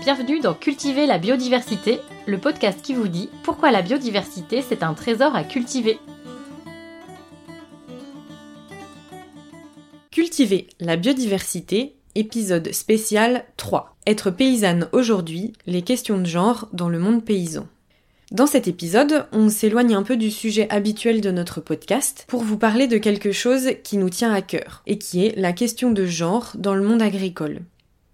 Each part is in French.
Bienvenue dans Cultiver la biodiversité, le podcast qui vous dit pourquoi la biodiversité c'est un trésor à cultiver. Cultiver la biodiversité, épisode spécial 3. Être paysanne aujourd'hui, les questions de genre dans le monde paysan. Dans cet épisode, on s'éloigne un peu du sujet habituel de notre podcast pour vous parler de quelque chose qui nous tient à cœur, et qui est la question de genre dans le monde agricole.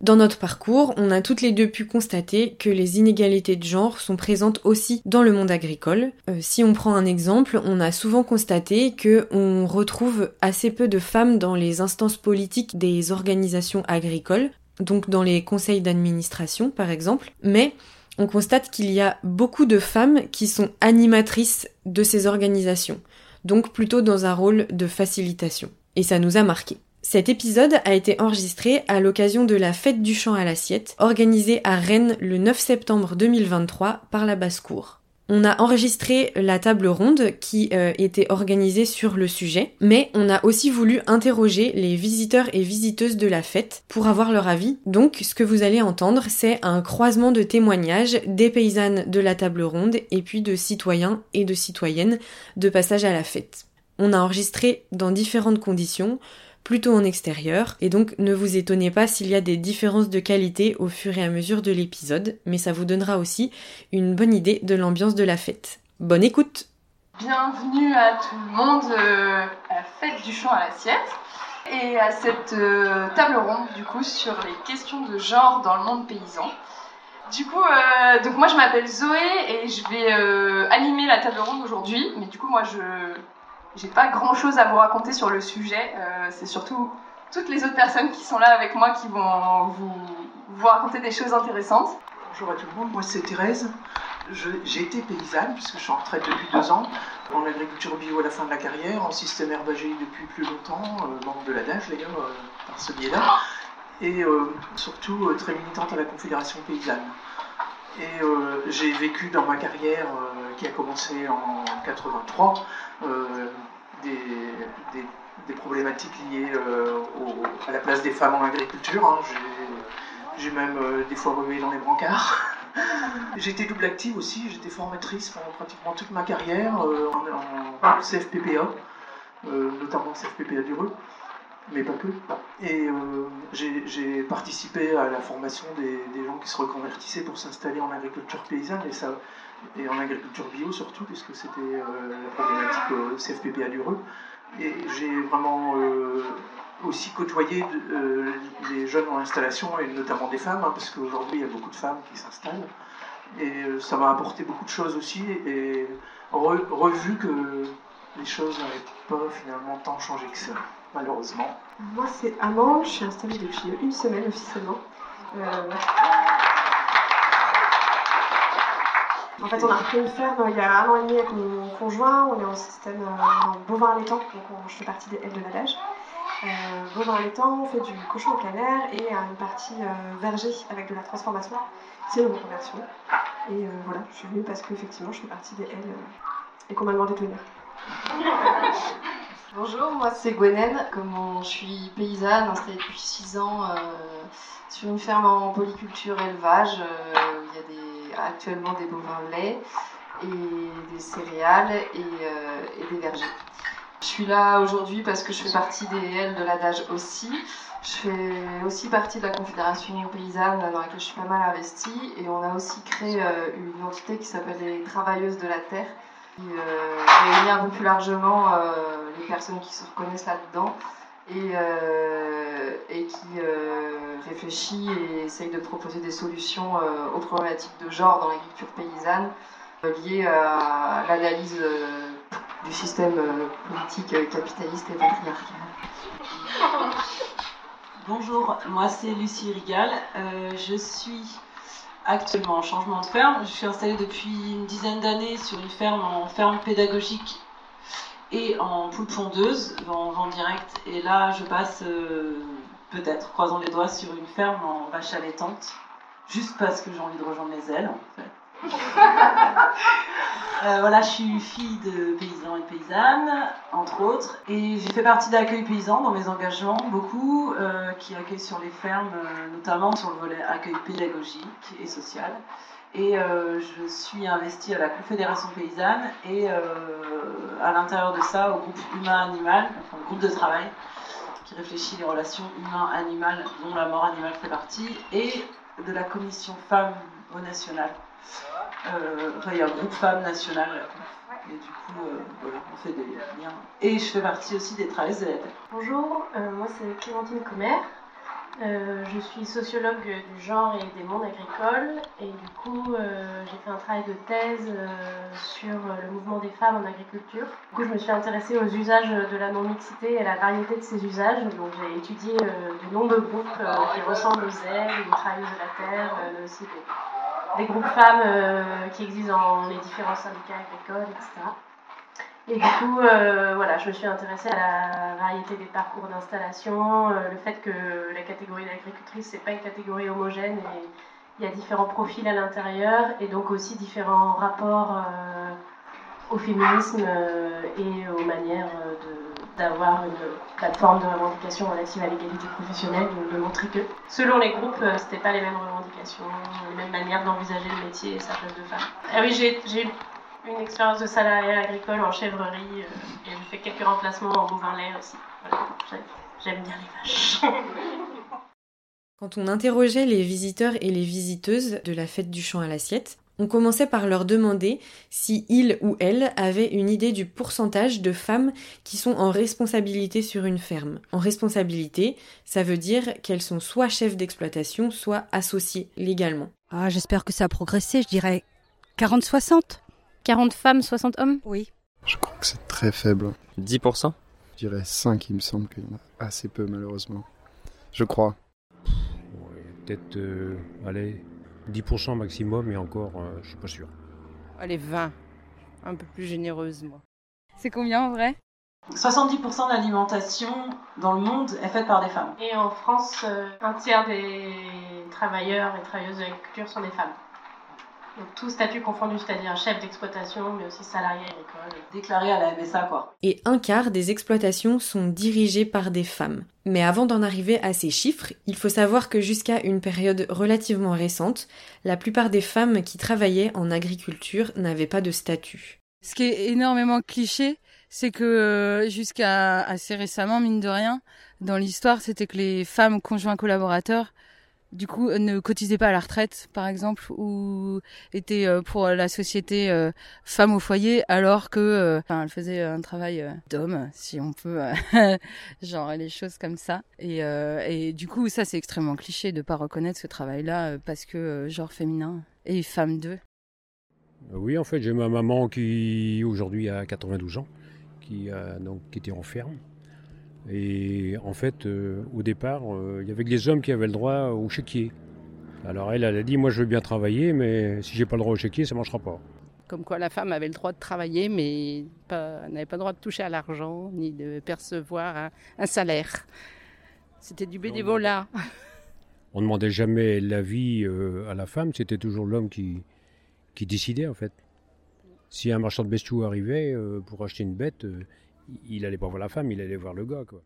Dans notre parcours, on a toutes les deux pu constater que les inégalités de genre sont présentes aussi dans le monde agricole. Euh, si on prend un exemple, on a souvent constaté que on retrouve assez peu de femmes dans les instances politiques des organisations agricoles, donc dans les conseils d'administration par exemple, mais on constate qu'il y a beaucoup de femmes qui sont animatrices de ces organisations, donc plutôt dans un rôle de facilitation. Et ça nous a marqué. Cet épisode a été enregistré à l'occasion de la fête du champ à l'assiette, organisée à Rennes le 9 septembre 2023 par la basse-cour. On a enregistré la table ronde qui euh, était organisée sur le sujet, mais on a aussi voulu interroger les visiteurs et visiteuses de la fête pour avoir leur avis. Donc ce que vous allez entendre, c'est un croisement de témoignages des paysannes de la table ronde et puis de citoyens et de citoyennes de passage à la fête. On a enregistré dans différentes conditions, plutôt en extérieur, et donc ne vous étonnez pas s'il y a des différences de qualité au fur et à mesure de l'épisode, mais ça vous donnera aussi une bonne idée de l'ambiance de la fête. Bonne écoute Bienvenue à tout le monde euh, à la fête du champ à l'assiette et à cette euh, table ronde du coup sur les questions de genre dans le monde paysan. Du coup, euh, donc moi je m'appelle Zoé et je vais animer la table ronde aujourd'hui, mais du coup moi je j'ai pas grand chose à vous raconter sur le sujet. Euh, c'est surtout toutes les autres personnes qui sont là avec moi qui vont vous, vous raconter des choses intéressantes. Bonjour à tout le monde, moi c'est Thérèse. J'ai été paysanne puisque je suis en retraite depuis deux ans, en agriculture bio à la fin de la carrière, en système herbagé depuis plus longtemps, euh, membre de la DAF d'ailleurs, euh, par ce biais-là, et surtout très militante à la Confédération paysanne. Et j'ai vécu dans ma carrière qui a commencé en 83 des, problématiques liées euh, à la place des femmes en agriculture. Hein. J'ai même euh, des fois remué dans les brancards. J'étais double active aussi, j'étais formatrice pendant pratiquement toute ma carrière euh, en, CFPPA, notamment CFPPA d'Ureux, mais pas que. Et j'ai participé à la formation des, gens qui se reconvertissaient pour s'installer en agriculture paysanne et ça, et en agriculture bio surtout, puisque c'était euh, la problématique euh, CFPP à Lureux. Et j'ai vraiment euh, aussi côtoyé les jeunes en installation, et notamment des femmes, hein, parce qu'aujourd'hui il y a beaucoup de femmes qui s'installent. Et ça m'a apporté beaucoup de choses aussi, et revu que les choses n'avaient pas finalement tant changé que ça, malheureusement. Moi c'est Amand, je suis installée depuis une semaine officiellement. En fait, on a repris une ferme il y a un an et demi avec mon conjoint. On est en système euh, bovin allaitant, donc je fais partie des ailes de l'adage. Euh, bovin allaitant, on fait du cochon au plein et une partie euh, verger avec de la transformation. C'est une reconversion. Et euh, voilà, je suis venue parce qu'effectivement, je fais partie des ailes et qu'on m'a demandé de venir. Bonjour, moi c'est. Comme je suis paysanne installée depuis 6 ans sur une ferme en polyculture élevage, il y a actuellement des bovins lait et des céréales euh, et, des vergers. Je suis là aujourd'hui parce que je fais partie des L de l'adage aussi. Je fais aussi partie de la Confédération paysanne dans laquelle je suis pas mal investie et on a aussi créé euh, une entité qui s'appelle les Travailleuses de la Terre qui euh, réunit un peu plus largement les personnes qui se reconnaissent là-dedans et, euh, qui euh, réfléchit et essaye de proposer des solutions euh, aux problématiques de genre dans l'agriculture paysanne liées à l'analyse du système politique capitaliste et patriarcal. Bonjour, moi c'est Lucie Rigal. je suis actuellement en changement de ferme. Je suis installée depuis une dizaine d'années sur une ferme en ferme pédagogique et en poule pondeuse, en vente directe. Et là, je passe euh, peut-être, croisant les doigts, sur une ferme en vache allaitante, juste parce que j'ai envie de rejoindre les ailes, en fait. Euh, voilà, je suis fille de paysans et paysannes, entre autres, et j'ai fait partie d'Accueil Paysan dans mes engagements, beaucoup, euh, qui accueillent sur les fermes, euh, notamment sur le volet accueil pédagogique et social. Et je suis investie à la Confédération Paysanne et à l'intérieur de ça au groupe humain-animal, enfin le groupe de travail qui réfléchit les relations humain-animal dont la mort animale fait partie, et de la commission femmes au national euh, il y a un groupe femmes national. Et du coup, euh, voilà, on fait des liens. Et je fais partie aussi des travailleurs de la Terre. Bonjour, euh, moi c'est Clémentine Commer. je suis sociologue du genre et des mondes agricoles et du coup j'ai fait un travail de thèse sur le mouvement des femmes en agriculture. Du coup je me suis intéressée aux usages de la non-mixité et à la variété de ces usages. Donc j'ai étudié de nombreux groupes qui ressemblent aux ailes, les travailleuses de la terre, mais aussi des, des groupes femmes euh, qui existent dans les différents syndicats agricoles, etc. Et du coup, euh, voilà, je me suis intéressée à la variété des parcours d'installation, euh, le fait que la catégorie d'agricultrice, c'est pas une catégorie homogène et il y a différents profils à l'intérieur et donc aussi différents rapports au féminisme et aux manières de d'avoir une plateforme de revendication relative à l'égalité professionnelle, de, montrer que selon les groupes, euh, c'était pas les mêmes revendications, les mêmes manières d'envisager le métier et sa place de femme. Ah oui, j'ai une expérience de salariat agricole en chèvrerie euh, et j'ai fait quelques remplacements en bovin lait aussi. J'aime bien les vaches. Quand on interrogeait les visiteurs et les visiteuses de la fête du champ à l'assiette, on commençait par leur demander si ils ou elles avaient une idée du pourcentage de femmes qui sont en responsabilité sur une ferme. En responsabilité, ça veut dire qu'elles sont soit chefs d'exploitation, soit associées légalement. Ah, j'espère que ça a progressé, je dirais 40-60. 40 femmes, 60 hommes? Oui. Je crois que c'est très faible. 10% Je dirais 5, il me semble qu'il y en a assez peu malheureusement. Je crois. Peut-être, euh, allez, 10% maximum et encore, euh, je suis pas sûr. Allez, 20. Un peu plus généreuse, moi. C'est combien en vrai? 70% de l'alimentation dans le monde est faite par des femmes. Et en France, euh, un tiers des travailleurs et travailleuses de l'agriculture sont des femmes. Donc tout statut confondu, c'est-à-dire chef d'exploitation, mais aussi salarié agricole. Déclaré à la MSA, quoi. Et un quart des exploitations sont dirigées par des femmes. Mais avant d'en arriver à ces chiffres, il faut savoir que jusqu'à une période relativement récente, la plupart des femmes qui travaillaient en agriculture n'avaient pas de statut. Ce qui est énormément cliché, c'est que euh, jusqu'à assez récemment, mine de rien, dans l'histoire, c'était que les femmes conjoints collaborateurs du coup ne cotisait pas à la retraite par exemple ou était euh, pour la société euh, femme au foyer alors que euh, elle faisait un travail d'homme si on peut genre les choses comme ça. Et, du coup ça c'est extrêmement cliché de pas reconnaître ce travail là parce que genre féminin et femme d'eux. Oui en fait j'ai ma maman qui aujourd'hui a 92 ans qui donc qui était en ferme et en fait, euh, au départ, euh, il y avait que les hommes qui avaient le droit au chéquier. Alors elle, elle a dit, moi je veux bien travailler, mais si j'ai pas le droit au chéquier, ça ne marchera pas. Comme quoi la femme avait le droit de travailler, mais n'avait pas le droit de toucher à l'argent, ni de percevoir un, salaire. C'était du bénévolat. On ne demandait jamais l'avis euh, à la femme, c'était toujours l'homme qui, qui décidait en fait. Si un marchand de bestiaux arrivait pour acheter une bête, il allait pas voir la femme, il allait voir le gars, quoi.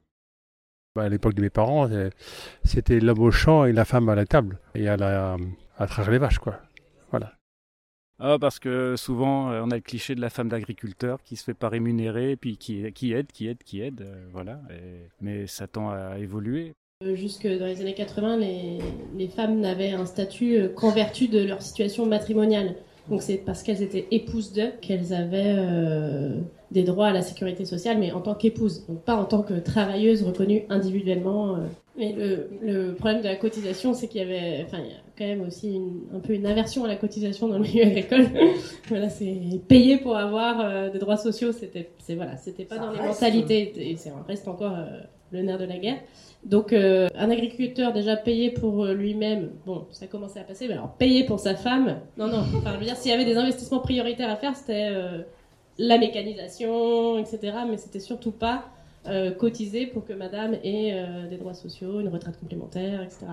Bah, à l'époque de mes parents, euh, c'était l'homme au champ et la femme à la table et à, la, à traire les vaches, quoi. Voilà. Ah, parce que souvent, euh, on a le cliché de la femme d'agriculteur qui se fait pas rémunérer, puis qui, qui aide, qui aide, qui aide, euh, voilà. mais ça tend à évoluer. Jusque dans les années 80, les, les femmes n'avaient un statut qu'en vertu de leur situation matrimoniale. Donc c'est parce qu'elles étaient épouses d'eux qu'elles avaient euh, des droits à la sécurité sociale, mais en tant qu'épouses, donc pas en tant que travailleuses reconnues individuellement. Euh. Mais le, problème de la cotisation, c'est qu'il y avait, enfin, il y a quand même aussi un peu une aversion à la cotisation dans le milieu agricole. voilà, c'est payer pour avoir euh, des droits sociaux, c'était, c'est voilà, c'était pas dans les mentalités, et ça reste encore le nerf de la guerre. Donc euh, un agriculteur déjà payé pour euh, lui-même, bon, ça commençait à passer, mais alors payer pour sa femme, non, non. Enfin, je veux dire, s'il y avait des investissements prioritaires à faire, c'était euh, la mécanisation, etc. Mais c'était surtout pas cotiser pour que madame ait des droits sociaux, une retraite complémentaire, etc.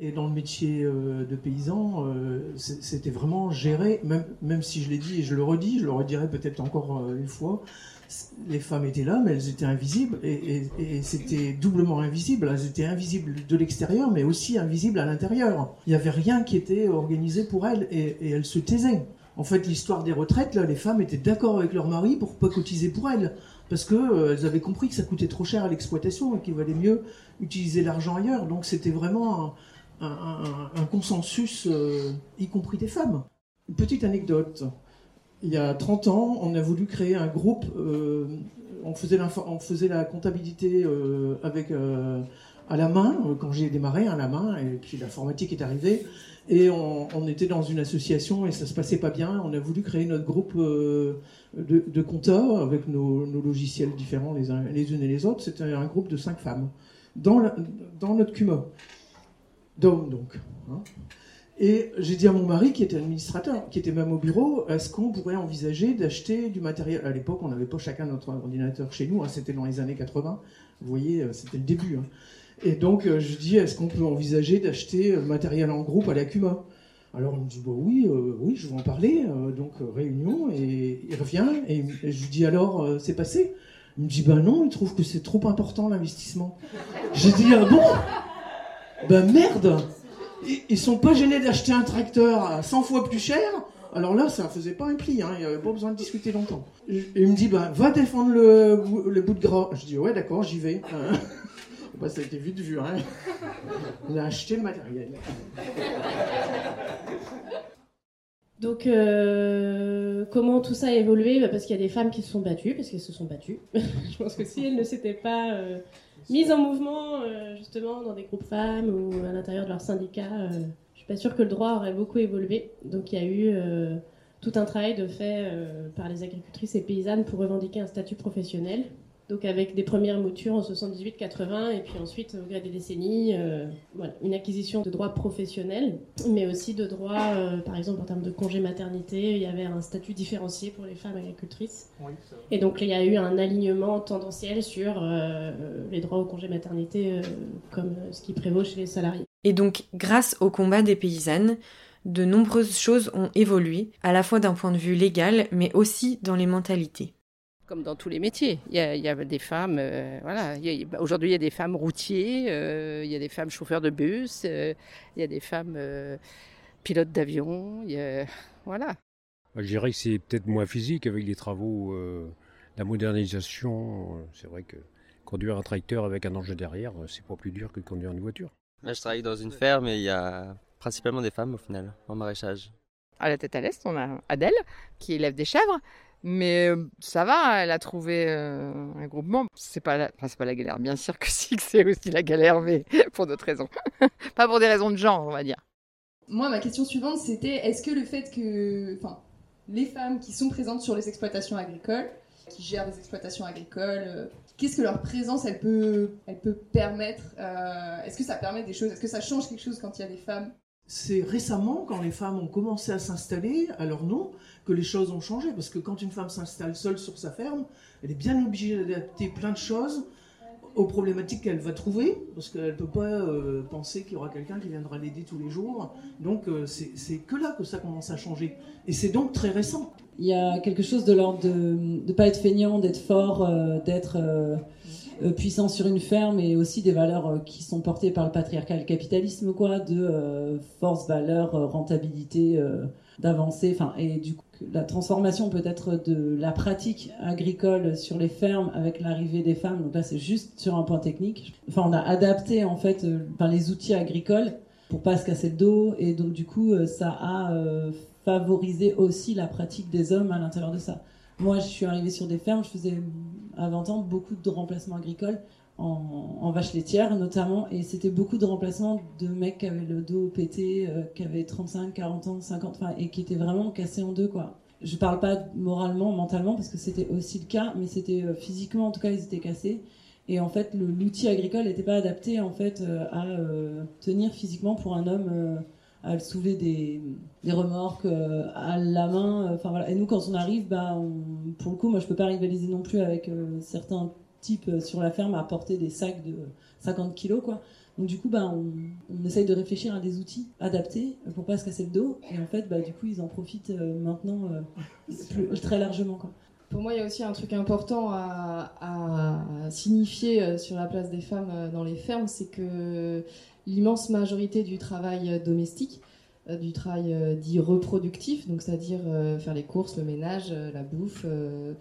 Et dans le métier euh, de paysan, euh, c'était vraiment géré, même, même si je l'ai dit et je le redis, je le redirai peut-être encore euh, une fois, les femmes étaient là, mais elles étaient invisibles, et, c'était doublement invisible. Elles étaient invisibles de l'extérieur, mais aussi invisibles à l'intérieur. Il n'y avait rien qui était organisé pour elles, et elles se taisaient. En fait, l'histoire des retraites, les femmes étaient d'accord avec leur mari pour pas cotiser pour elles, parce que euh, elles avaient compris que ça coûtait trop cher à l'exploitation et qu'il valait mieux utiliser l'argent ailleurs. Donc c'était vraiment un, consensus, euh, y compris des femmes. Une petite anecdote. Il y a 30 ans, on a voulu créer un groupe. euh, on, faisait la comptabilité avec à la main quand j'ai démarré à la main et puis l'informatique est arrivée et on, était dans une association et ça se passait pas bien. On a voulu créer notre groupe euh, de, de compteurs avec nos, logiciels différents les, unes et les autres. C'était un groupe de cinq femmes dans, dans notre CUMA d'hommes donc. hein. Et j'ai dit à mon mari, qui était administrateur, qui était même au bureau, est-ce qu'on pourrait envisager d'acheter du matériel? À l'époque, on n'avait pas chacun notre ordinateur chez nous, hein, c'était dans les années 80, vous voyez, euh, c'était le début. hein. Et donc, euh, je dis, est-ce qu'on peut envisager d'acheter euh, matériel en groupe à la CUMA? Alors, il me dit, bah oui, euh, oui, je vais en parler. Donc, réunion, et il revient, et, je lui dis, alors, c'est passé? Il me dit, ben non, il trouve que c'est trop important l'investissement. J'ai dit, ah bon? Ben merde Ils- sont pas gênés d'acheter un tracteur à 100 fois plus cher? Alors là, ça faisait pas un pli, hein, il n'y avait pas besoin de discuter longtemps. Il me dit, bah, va défendre le, le bout de gras. Je dis, ouais, d'accord, j'y vais. Bah, ça a été vite vu. Hein. On a acheté le matériel. Donc, euh, comment tout ça a évolué? Bah, Parce qu'il y a des femmes qui se sont battues, parce qu'elles se sont battues. je pense que si elles ne s'étaient pas euh, mises en mouvement, euh, justement, dans des groupes femmes ou à l'intérieur de leur syndicat, euh, je suis pas sûre que le droit aurait beaucoup évolué. Donc, il y a eu euh, tout un travail de fait euh, par les agricultrices et paysannes pour revendiquer un statut professionnel. Donc avec des premières moutures en 78-80 et puis ensuite au gré des décennies, euh, voilà, une acquisition de droits professionnels, mais aussi de droits, euh, par exemple en termes de congé maternité, il y avait un statut différencié pour les femmes agricultrices. Et donc il y a eu un alignement tendanciel sur euh, les droits au congé maternité euh, comme ce qui prévaut chez les salariés. Et donc, grâce au combat des paysannes, de nombreuses choses ont évolué, à la fois d'un point de vue légal, mais aussi dans les mentalités. Comme dans tous les métiers, il y a, il y a des femmes, euh, voilà. bah, Aujourd'hui, il y a des femmes routiers, euh, il y a des femmes chauffeurs de bus, euh, il y a des femmes euh, pilotes d'avion, il y a- voilà. Moi, Je dirais que c'est peut-être moins physique avec les travaux, euh, la modernisation. C'est vrai que conduire un tracteur avec un engin derrière, c'est pas plus dur que de conduire une voiture. Là, je travaille dans une ferme et il y a principalement des femmes au final, en maraîchage. À la tête à l'est, on a Adèle qui élève des chèvres. Mais euh, ça va, elle a trouvé euh, un groupement. C'est pas, la... enfin, c'est pas la galère, bien sûr que si, c'est aussi la galère, mais pour d'autres raisons. pas pour des raisons de genre, on va dire. Moi, ma question suivante, c'était est-ce que le fait que enfin, les femmes qui sont présentes sur les exploitations agricoles, qui gèrent des exploitations agricoles, euh, qu'est-ce que leur présence, elle peut, elle peut permettre euh, Est-ce que ça permet des choses Est-ce que ça change quelque chose quand il y a des femmes? C'est récemment, quand les femmes ont commencé à s'installer leur nom, que les choses ont changé. Parce que quand une femme s'installe seule sur sa ferme, elle est bien obligée d'adapter plein de choses aux problématiques qu'elle va trouver, parce qu'elle ne peut pas euh, penser qu'il y aura quelqu'un qui viendra l'aider tous les jours. Donc euh, c'est que là que ça commence à changer. Et c'est donc très récent. Il y a quelque chose de l'ordre de ne pas être feignant, d'être fort, euh, d'être puissant sur une ferme et aussi des valeurs qui sont portées par le patriarcat le capitalisme, quoi, de force, valeur, rentabilité, d'avancer. Enfin, et du coup, la transformation peut-être de la pratique agricole sur les fermes avec l'arrivée des femmes. Donc là, c'est juste sur un point technique. Enfin, on a adapté en fait euh, les outils agricoles pour pas se casser le dos et donc du coup, euh, ça a euh, favorisé aussi la pratique des hommes à l'intérieur de ça. Moi, je suis arrivée sur des fermes, je faisais à 20 ans beaucoup de remplacements agricoles en, en vaches laitières notamment, et c'était beaucoup de remplacements de mecs qui avaient le dos pété, euh, qui avaient 35, 40 ans, 50, enfin, et qui étaient vraiment cassés en deux, quoi. Je parle pas moralement, mentalement, parce que c'était aussi le cas, mais c'était euh, physiquement, en tout cas, ils étaient cassés. Et en fait, le- l'outil agricole n'était pas adapté en fait euh, à tenir physiquement pour un homme à soulever des, des remorques à la main. Enfin voilà. Et nous, quand on arrive, bah, pour le coup, moi, je peux pas rivaliser non plus avec certains euh, sur la ferme à porter des sacs de 50 kilos, quoi. Donc du coup, bah, on, on essaye de réfléchir à des outils adaptés pour pas se casser le dos. Et en fait, bah, du coup, ils en profitent euh, maintenant euh, plus- très largement. Quoi. Pour moi, il y a aussi un truc important à, à signifier sur la place des femmes dans les fermes, c'est que l'immense majorité du travail domestique, du travail dit reproductif, donc c'est-à-dire faire les courses, le ménage, la bouffe, euh,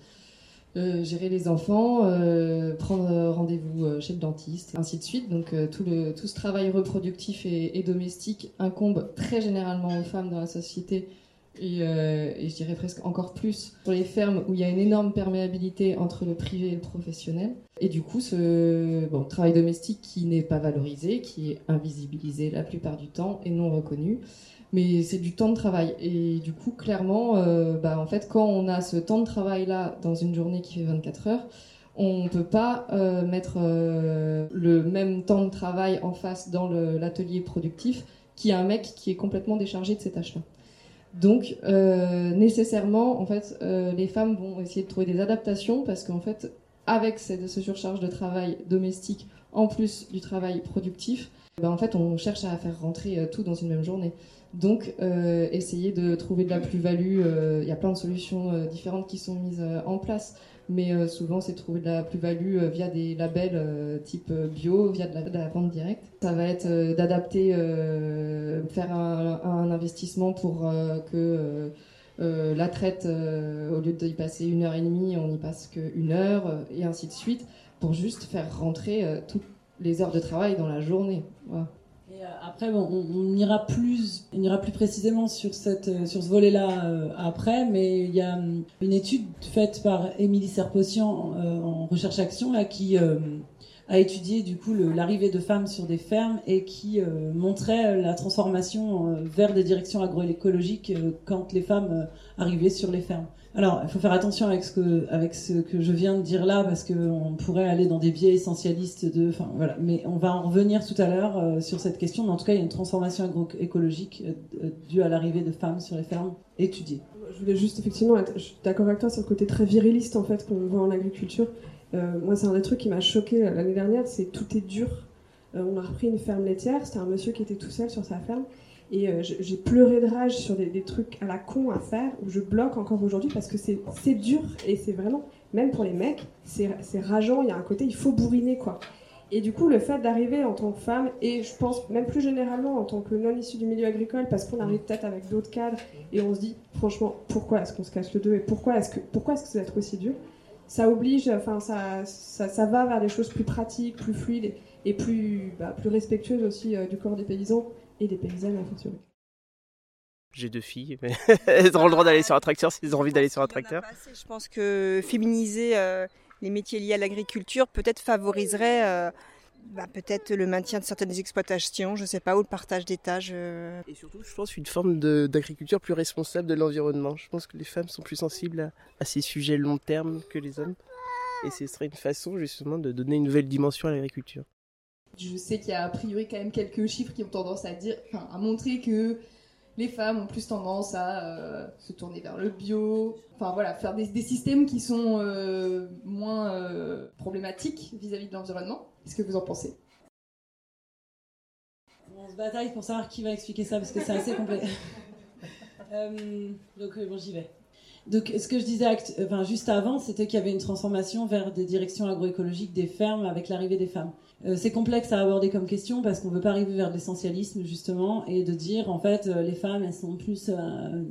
euh, gérer les enfants, euh, prendre euh, rendez-vous chez le dentiste, ainsi de suite. Donc tout, le, tout ce travail reproductif et, domestique incombe très généralement aux femmes dans la société et, et je dirais presque encore plus sur les fermes où il y a une énorme perméabilité entre le privé et le professionnel. Et du coup, ce bon, travail domestique qui n'est pas valorisé, qui est invisibilisé la plupart du temps et non reconnu, mais c'est du temps de travail. Et du coup, clairement, euh, bah, en fait, quand on a ce temps de travail-là dans une journée qui fait 24 heures, on ne peut pas euh, mettre euh, le même temps de travail en face dans l'atelier productif qui a un mec qui est complètement déchargé de ces tâches-là. Donc, nécessairement, en fait, les femmes vont essayer de trouver des adaptations parce qu'en fait, avec cette, ce surcharge de travail domestique, en plus du travail productif, ben, en fait, on cherche à faire rentrer tout dans une même journée. Donc, euh, essayer de trouver de la plus-value. euh, Il y a plein de solutions euh, différentes qui sont mises en place. Mais souvent, c'est trouver de la plus-value via des labels type bio, via de la, vente directe. Ça va être d'adapter, faire un, investissement pour que la traite, au lieu d'y passer une heure et demie, on y passe qu'une heure, et ainsi de suite, pour juste faire rentrer toutes les heures de travail dans la journée. Euh, après, on, ira plus, on ira plus précisément sur cette, euh, sur ce volet-là euh, après, mais il y a une étude faite par Émilie Serpotian euh, en recherche action là qui a étudié du coup l'arrivée de femmes sur des fermes et qui montrait la transformation vers des directions agroécologiques quand les femmes arrivaient sur les fermes. Alors, il faut faire attention avec ce que, je viens de dire là, parce qu'on pourrait aller dans des biais essentialistes de, enfin voilà. Mais on va en revenir tout à l'heure euh, sur cette question. Mais en tout cas, il y a une transformation agroécologique euh, euh, due à l'arrivée de femmes sur les fermes étudiées. Je voulais juste effectivement être, d'accord avec toi sur le côté très viriliste en fait qu'on voit en agriculture. Moi, c'est un des trucs qui m'a choqué l'année dernière, c'est tout est dur. On a repris une ferme laitière, c'était un monsieur qui était tout seul sur sa ferme. Et euh, j'ai pleuré de rage sur des, trucs à la con à faire, où je bloque encore aujourd'hui parce que c'est dur et c'est vraiment, même pour les mecs, c'est rageant, il y a un côté, il faut bourriner quoi. Et du coup, le fait d'arriver en tant que femme, et je pense même plus généralement en tant que non issue du milieu agricole, parce qu'on arrive peut-être avec d'autres cadres, et on se dit, franchement, pourquoi est-ce qu'on se casse le dos, et pourquoi est-ce que, est-ce que ça va être aussi dur? Ça oblige, enfin, ça, ça, va vers des choses plus pratiques, plus fluides, et plus, bah, plus respectueuses aussi euh, du corps des paysans et des paysannes, à fortiori. J'ai deux filles, mais elles auront le droit d'aller sur un tracteur s'ils ont envie d'aller sur un tracteur. Je pense que féminiser euh, les métiers liés à l'agriculture peut-être favoriserait euh, bah, peut-être le maintien de certaines exploitations, je ne sais pas, ou le partage des tâches. euh. Et surtout, je pense, une forme d'agriculture plus responsable de l'environnement. Je pense que les femmes sont plus sensibles à, à ces sujets long terme que les hommes. Et ce serait une façon justement de donner une nouvelle dimension à l'agriculture. Je sais qu'il y a a priori quand même quelques chiffres qui ont tendance à dire, enfin, à montrer que les femmes ont plus tendance à euh, se tourner vers le bio, enfin voilà, faire des, des systèmes qui sont euh, moins euh, problématiques vis-à-vis de l'environnement. Qu'est-ce que vous en pensez? On se bataille pour savoir qui va expliquer ça parce que c'est assez complet. Donc bon, j'y vais. Donc ce que je disais enfin, juste avant, c'était qu'il y avait une transformation vers des directions agroécologiques des fermes avec l'arrivée des femmes. Euh, c'est complexe à aborder comme question parce qu'on veut pas arriver vers l'essentialisme justement et de dire en fait euh, les femmes elles sont plus euh,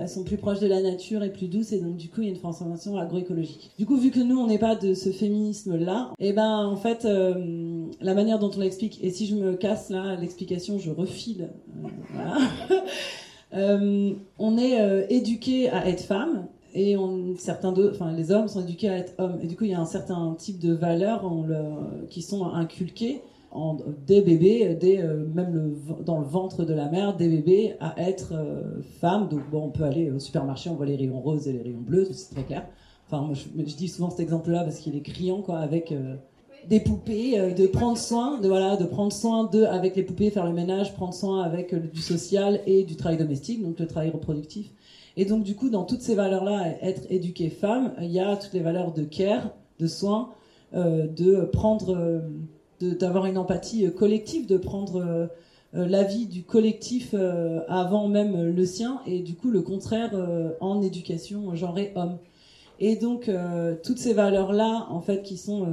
elles sont plus proches de la nature et plus douces et donc du coup il y a une transformation agroécologique. Du coup vu que nous on n'est pas de ce féminisme là, et ben en fait euh, la manière dont on l'explique et si je me casse là l'explication je refile voilà. Euh, on est euh, éduqué à être femme et certains enfin les hommes sont éduqués à être hommes. Et du coup, il y a un certain type de valeurs qui sont inculquées en, des bébés, dès, euh, même dans le ventre de la mère, des bébés à être euh, femme. Donc bon, on peut aller au supermarché, on voit les rayons roses et les rayons bleus, c'est très clair. Enfin, je, dis souvent cet exemple-là parce qu'il est criant, quoi, avec euh, des poupées, de prendre soin, de voilà, de prendre soin avec les poupées, faire le ménage, prendre soin avec du social et du travail domestique, donc le travail reproductif. Et donc du coup, dans toutes ces valeurs-là, être éduquée femme, il y a toutes les valeurs de care, de soin, euh, de prendre euh, d'avoir une empathie collective, de prendre l'avis du collectif avant même le sien, et du coup le contraire en éducation genrée homme. Et donc toutes ces valeurs-là, en fait, qui sont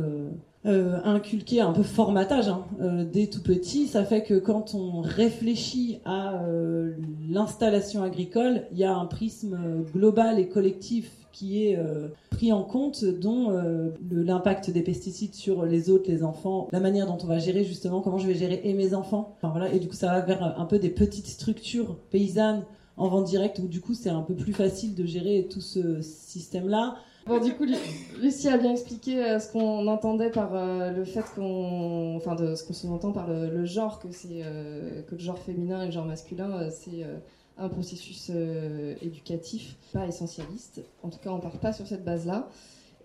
euh, inculquer un peu formatage hein, euh, dès tout petit. Ça fait que quand on réfléchit à euh, l'installation agricole, il y a un prisme global et collectif qui est euh, pris en compte, dont l'impact des pesticides sur les autres, les enfants, la manière dont on va gérer justement comment je vais gérer et mes enfants. Voilà, et du coup, ça va vers un peu des petites structures paysannes en vente directe où du coup, c'est un peu plus facile de gérer tout ce système-là. Bon, du coup, Lucie a bien expliqué euh, ce qu'on entendait par euh, le fait qu'on. Enfin, de ce qu'on s'entend par le, genre, que, c'est, euh, que le genre féminin et le genre masculin, c'est un processus éducatif, pas essentialiste. En tout cas, on part pas sur cette base-là.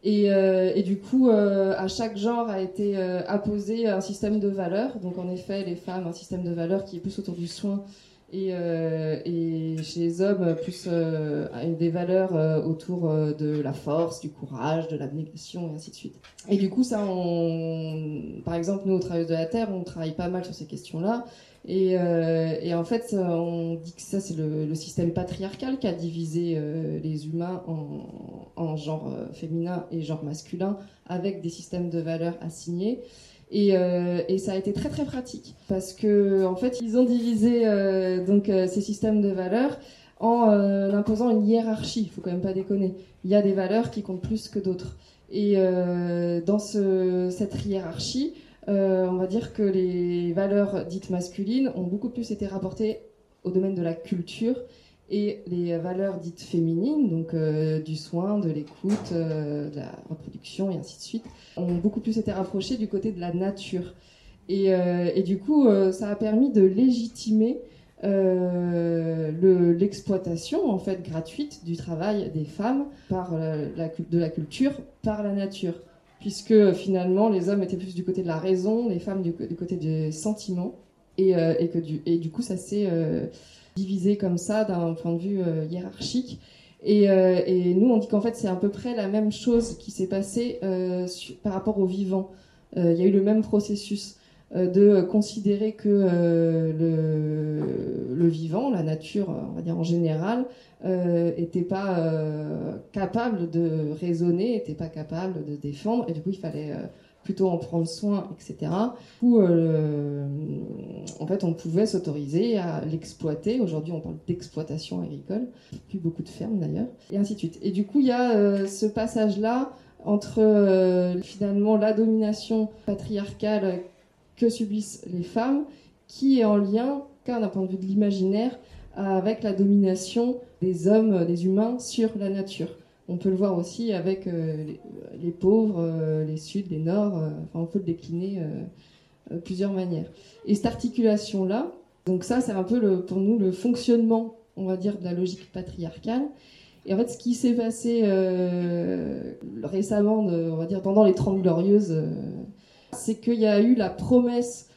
Et, et, du coup, à chaque genre a été apposé un système de valeurs. Donc, en effet, les femmes, un système de valeurs qui est plus autour du soin et, euh, et, chez les hommes, plus euh, des valeurs euh, autour euh, de la force, du courage, de l'abnégation, et ainsi de suite. Et du coup, ça, on... par exemple, nous, au Travail de la Terre, on travaille pas mal sur ces questions-là. Et, et, en fait, on dit que ça, c'est le, le, système patriarcal qui a divisé les humains en, en genre féminin et genre masculin, avec des systèmes de valeurs assignés. Et, euh, et, ça a été très très pratique parce que en fait ils ont divisé euh, donc euh, ces systèmes de valeurs en imposant une hiérarchie. Il faut quand même pas déconner. Il y a des valeurs qui comptent plus que d'autres. Et dans ce, cette hiérarchie, on va dire que les valeurs dites masculines ont beaucoup plus été rapportées au domaine de la culture et les valeurs dites féminines, donc euh, du soin, de l'écoute, euh, de la reproduction et ainsi de suite, ont beaucoup plus été rapprochées du côté de la nature. Et, euh, du coup, ça a permis de légitimer l'exploitation en fait gratuite du travail des femmes par de la culture par la nature, puisque finalement les hommes étaient plus du côté de la raison, les femmes du, côté des sentiments, et que du, et du coup ça s'est divisé comme ça d'un point de vue euh, hiérarchique. Et, euh, et, nous, on dit qu'en fait, c'est à peu près la même chose qui s'est passée euh, par rapport au vivant. Il y a eu le même processus de considérer que le, vivant, la nature, on va dire en général, n'était pas capable de raisonner, n'était pas capable de défendre, et du coup, il fallait plutôt en prendre soin, etc. en fait, on pouvait s'autoriser à l'exploiter. Aujourd'hui, on parle d'exploitation agricole, plus beaucoup de fermes d'ailleurs, et ainsi de suite. Et du coup, il y a euh, ce passage-là entre euh, finalement la domination patriarcale que subissent les femmes, qui est en lien, d'un point de vue de l'imaginaire, avec la domination des hommes, des humains sur la nature. On peut le voir aussi avec euh, les, pauvres, euh, les suds, les nords, enfin, on peut le décliner plusieurs manières. Et cette articulation-là, donc ça c'est un peu pour nous le fonctionnement, on va dire, de la logique patriarcale. Et en fait, ce qui s'est passé récemment, on va dire pendant les Trente Glorieuses, c'est qu'il y a eu la promesse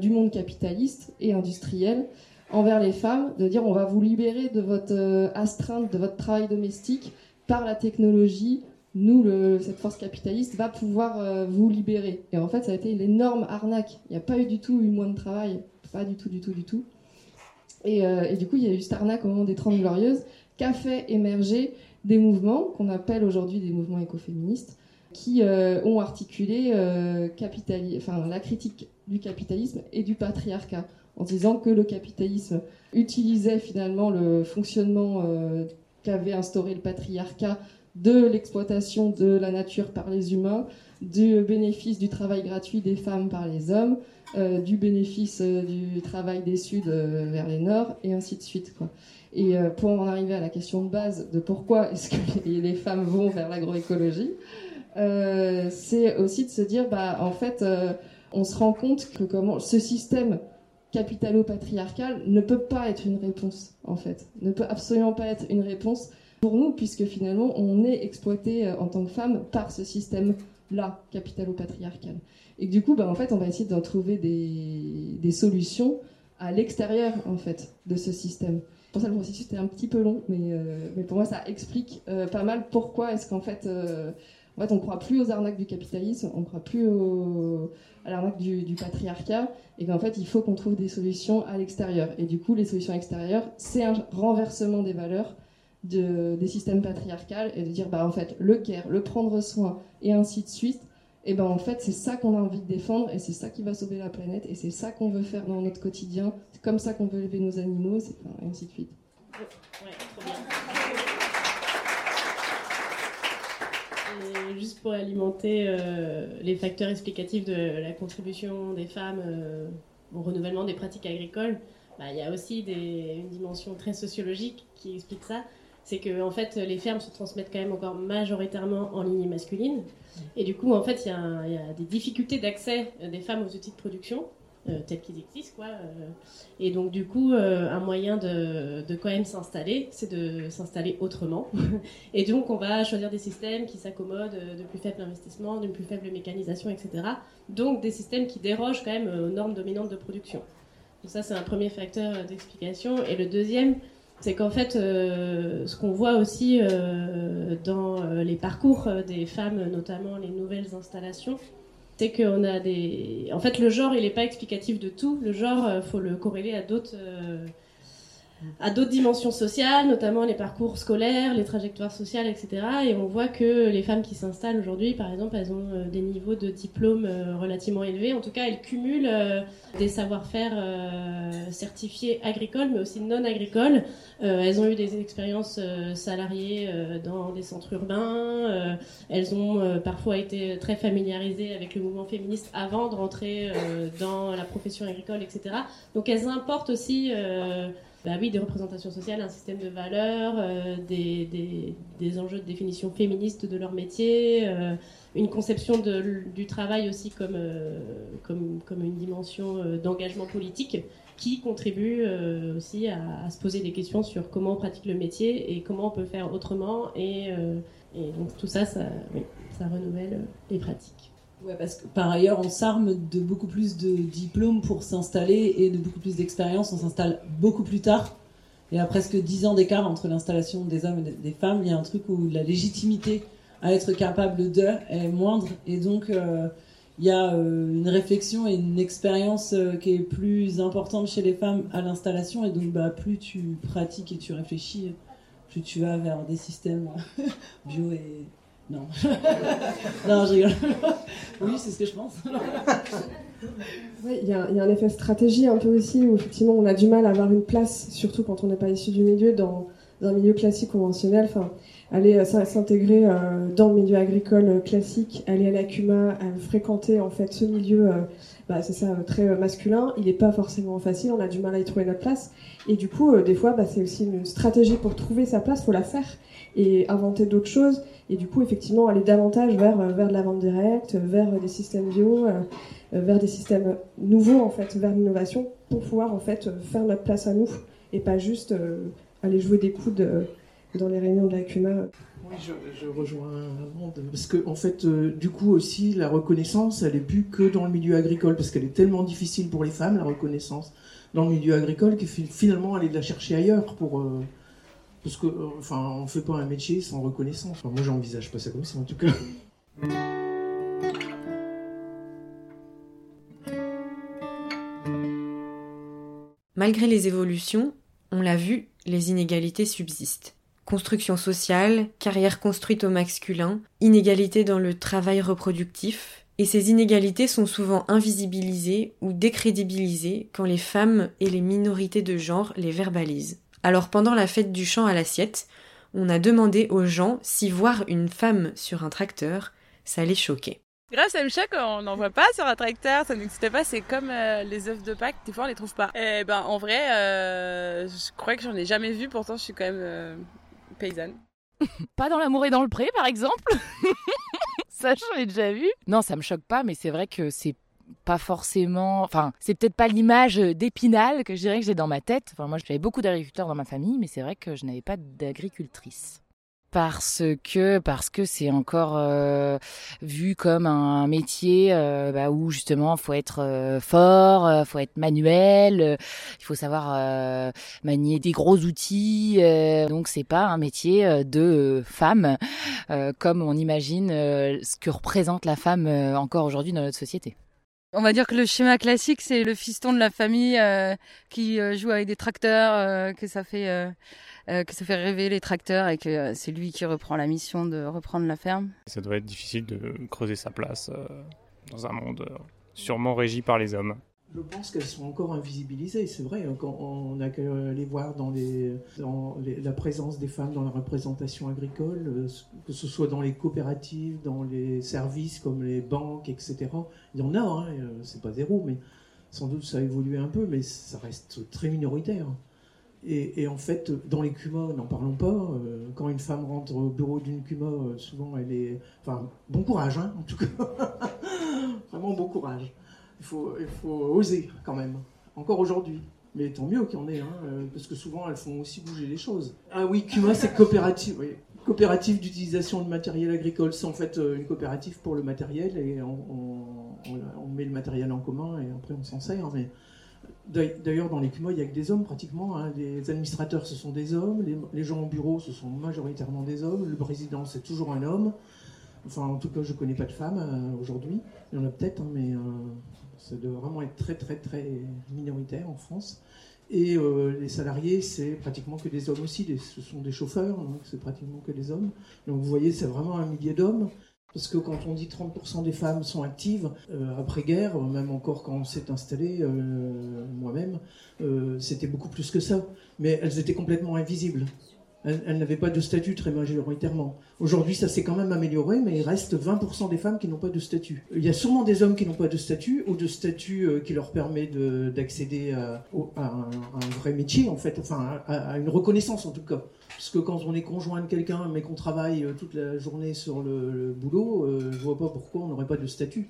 du monde capitaliste et industriel envers les femmes de dire on va vous libérer de votre astreinte, de votre travail domestique par la technologie, nous, cette force capitaliste, va pouvoir euh, vous libérer. Et en fait, ça a été l'énorme arnaque. Il n'y a pas eu du tout eu moins de travail. Pas du tout, du tout, du tout. Et, euh, et, du coup, il y a eu cette arnaque au moment des Trente Glorieuses qui a fait émerger des mouvements qu'on appelle aujourd'hui des mouvements écoféministes qui euh, ont articulé la critique du capitalisme et du patriarcat en disant que le capitalisme utilisait finalement le fonctionnement qu'avait instauré le patriarcat de l'exploitation de la nature par les humains, du bénéfice du travail gratuit des femmes par les hommes, euh, du bénéfice euh, du travail des Suds euh, vers les Nords, et ainsi de suite. Et pour en arriver à la question de base de pourquoi est-ce que les, femmes vont vers l'agroécologie, c'est aussi de se dire, bah, en fait, on se rend compte que comment ce système capitalo-patriarcal ne peut pas être une réponse, en fait. Ne peut absolument pas être une réponse pour nous, puisque finalement, on est exploité euh, en tant que femme par ce système-là, capitalo-patriarcal. Et du coup, bah, en fait, on va essayer d'en trouver des, solutions à l'extérieur, en fait, de ce système. Pour ça, le processus était un petit peu long, mais, euh, mais pour moi, ça explique euh, pas mal pourquoi est-ce qu'en fait, En fait, on croit plus aux arnaques du capitalisme, on croit plus à l'arnaque du, du, patriarcat, et qu'en fait, il faut qu'on trouve des solutions à l'extérieur. Et du coup, les solutions extérieures, c'est un renversement des valeurs de, des systèmes patriarcaux, et de dire, bah, en fait, le care, le prendre soin, et ainsi de suite, et ben en fait, c'est ça qu'on a envie de défendre, et c'est ça qui va sauver la planète, et c'est ça qu'on veut faire dans notre quotidien, c'est comme ça qu'on veut élever nos animaux, et ainsi de suite. Juste pour alimenter euh, les facteurs explicatifs de la contribution des femmes euh, au renouvellement des pratiques agricoles, bah, il y a aussi une dimension très sociologique qui explique ça. C'est que en fait, les fermes se transmettent quand même encore majoritairement en lignée masculine. Et du coup, en fait, il y, a des difficultés d'accès des femmes aux outils de production. Euh, tels qu'ils existent. Quoi. Euh. Et donc, du coup, euh, un moyen de, de quand même s'installer, c'est de s'installer autrement. et donc, on va choisir des systèmes qui s'accommodent de plus faible investissement, d'une plus faible mécanisation, etc. Donc, des systèmes qui dérogent quand même aux normes dominantes de production. Donc, ça, c'est un premier facteur d'explication. Et le deuxième, c'est qu'en fait, euh, ce qu'on voit aussi euh, dans les parcours des femmes, notamment les nouvelles installations, c'est qu'on a des. En fait, le genre, il n'est pas explicatif de tout. Le genre, faut le corréler à d'autres. À d'autres dimensions sociales, notamment les parcours scolaires, les trajectoires sociales, etc. Et on voit que les femmes qui s'installent aujourd'hui, par exemple, elles ont des niveaux de diplôme relativement élevés. En tout cas, elles cumulent des savoir-faire certifiés agricoles, mais aussi non agricoles. elles ont eu des expériences salariées dans des centres urbains. elles ont parfois été très familiarisées avec le mouvement féministe avant de rentrer dans la profession agricole, etc. Donc elles importent aussi bah oui, des représentations sociales, un système de valeurs, euh, des, des, des, enjeux de définition féministe de leur métier, euh, une conception de, du travail aussi comme, euh, comme, comme, une dimension d'engagement politique qui contribue aussi à, se poser des questions sur comment on pratique le métier et comment on peut faire autrement. Et, et donc tout ça, ça, ça renouvelle les pratiques. Ouais, parce que par ailleurs, on s'arme de beaucoup plus de diplômes pour s'installer et de beaucoup plus d'expérience. On s'installe beaucoup plus tard. Il y a presque 10 ans d'écart entre l'installation des hommes et des femmes. Il y a un truc où la légitimité à être capable de est moindre. Et donc, euh, il y a euh, une réflexion et une expérience euh, qui est plus importante chez les femmes à l'installation. Et donc, bah, plus tu pratiques et tu réfléchis, plus tu vas vers des systèmes bio et non. non, je rigole. oui, c'est ce que je pense. Il y, a un effet stratégie un peu aussi où effectivement on a du mal à avoir une place, surtout quand on n'est pas issu du milieu, dans, un milieu classique conventionnel. Enfin, aller s'intégrer euh, dans le milieu agricole classique, aller à la CUMA, fréquenter en fait ce milieu, euh, bah, c'est ça, très masculin. Il n'est pas forcément facile, on a du mal à y trouver notre place. Et du coup, euh, des fois, bah, c'est aussi une stratégie pour trouver sa place, faut la faire et inventer d'autres choses. Et du coup, effectivement, aller davantage vers, vers de la vente directe, vers des systèmes bio, vers des systèmes nouveaux, en fait, vers l'innovation, pour pouvoir, en fait, faire notre place à nous, et pas juste aller jouer des coups de, dans les réunions de la CUMA. Oui, je, rejoins monde parce que en fait, euh, du coup aussi, la reconnaissance, elle est plus que dans le milieu agricole, parce qu'elle est tellement difficile pour les femmes, la reconnaissance dans le milieu agricole, que finalement, aller la chercher ailleurs pour... Euh, parce que, euh, enfin, on fait pas un métier sans reconnaissance. Moi, j'envisage pas ça comme ça, en tout cas. Malgré les évolutions, on l'a vu, les inégalités subsistent. Construction sociale, carrière construite au masculin, inégalités dans le travail reproductif, et ces inégalités sont souvent invisibilisées ou décrédibilisées quand les femmes et les minorités de genre les verbalisent. Alors pendant la fête du champ à l'assiette, on a demandé aux gens si voir une femme sur un tracteur, ça les choquait. Grave, ça me choque, on n'en voit pas sur un tracteur, ça n'existe pas, c'est comme euh, les œufs de Pâques, des fois on les trouve pas. Et ben en vrai, euh, je crois que j'en ai jamais vu, pourtant je suis quand même euh, pas dans l'amour et dans le pré par exemple Ça j'en ai déjà vu. Non, ça me choque pas, mais c'est vrai que c'est pas forcément. Enfin, c'est peut-être pas l'image d'épinal que je dirais que j'ai dans ma tête. Enfin, moi j'avais beaucoup d'agriculteurs dans ma famille, mais c'est vrai que je n'avais pas d'agricultrice. Parce que parce que c'est encore euh, vu comme un métier euh, bah, où justement faut être euh, fort, euh, faut être manuel, euh, il faut savoir manier des gros outils. donc c'est pas un métier de femme comme on imagine ce que représente la femme encore aujourd'hui dans notre société. On va dire que le schéma classique, c'est le fiston de la famille euh, qui euh, joue avec des tracteurs, euh, que ça fait que ça fait rêver les tracteurs et que c'est lui qui reprend la mission de reprendre la ferme. Ça doit être difficile de creuser sa place dans un monde sûrement régi par les hommes. Je pense qu'elles sont encore invisibilisées, c'est vrai, quand on a qu'à les voir dans, la présence des femmes dans la représentation agricole, euh, que ce soit dans les coopératives, dans les services comme les banques, etc. Il y en a, hein, euh, c'est pas zéro, mais sans doute ça a évolué un peu, mais ça reste très minoritaire. Et, en fait, dans les CUMA, n'en parlons pas. euh, quand une femme rentre au bureau d'une CUMA, souvent elle est. Enfin, bon courage, hein, en tout cas. Vraiment bon courage. Il faut, oser quand même, encore aujourd'hui. Mais tant mieux qu'il y en ait, hein, euh, parce que souvent elles font aussi bouger les choses. Ah oui, CUMA, c'est coopérative. Coopérative d'utilisation de matériel agricole, c'est en fait euh, une coopérative pour le matériel et on, met le matériel en commun et après on s'en sert. Mais d'ail- d'ailleurs, dans les CUMA, il n'y a que des hommes pratiquement. hein. Les administrateurs, ce sont des hommes. Les, gens au bureau, ce sont majoritairement des hommes. Le président, c'est toujours un homme. Enfin, en tout cas, je ne connais pas de femmes euh, aujourd'hui. Il y en a peut-être, hein, mais ça doit vraiment être très, très, très minoritaire en France. Et euh, les salariés, c'est pratiquement que des hommes aussi. Ce sont des chauffeurs, donc c'est pratiquement que des hommes. Donc vous voyez, c'est vraiment un millier d'hommes. Parce que quand on dit 30% des femmes sont actives, euh, après-guerre, même encore quand on s'est installé, euh, moi-même, c'était beaucoup plus que ça. Mais elles étaient complètement invisibles. Elles, elles n'avaient pas de statut très majoritairement. Aujourd'hui, ça s'est quand même amélioré, mais il reste 20% des femmes qui n'ont pas de statut. Il y a sûrement des hommes qui n'ont pas de statut, ou de statut euh, qui leur permet de- d'accéder à, un, vrai métier, en fait, enfin, à, une reconnaissance en tout cas. Parce que quand on est conjoint de quelqu'un, mais qu'on travaille euh, toute la journée sur le, le boulot, euh, je vois pas pourquoi on n'aurait pas de statut.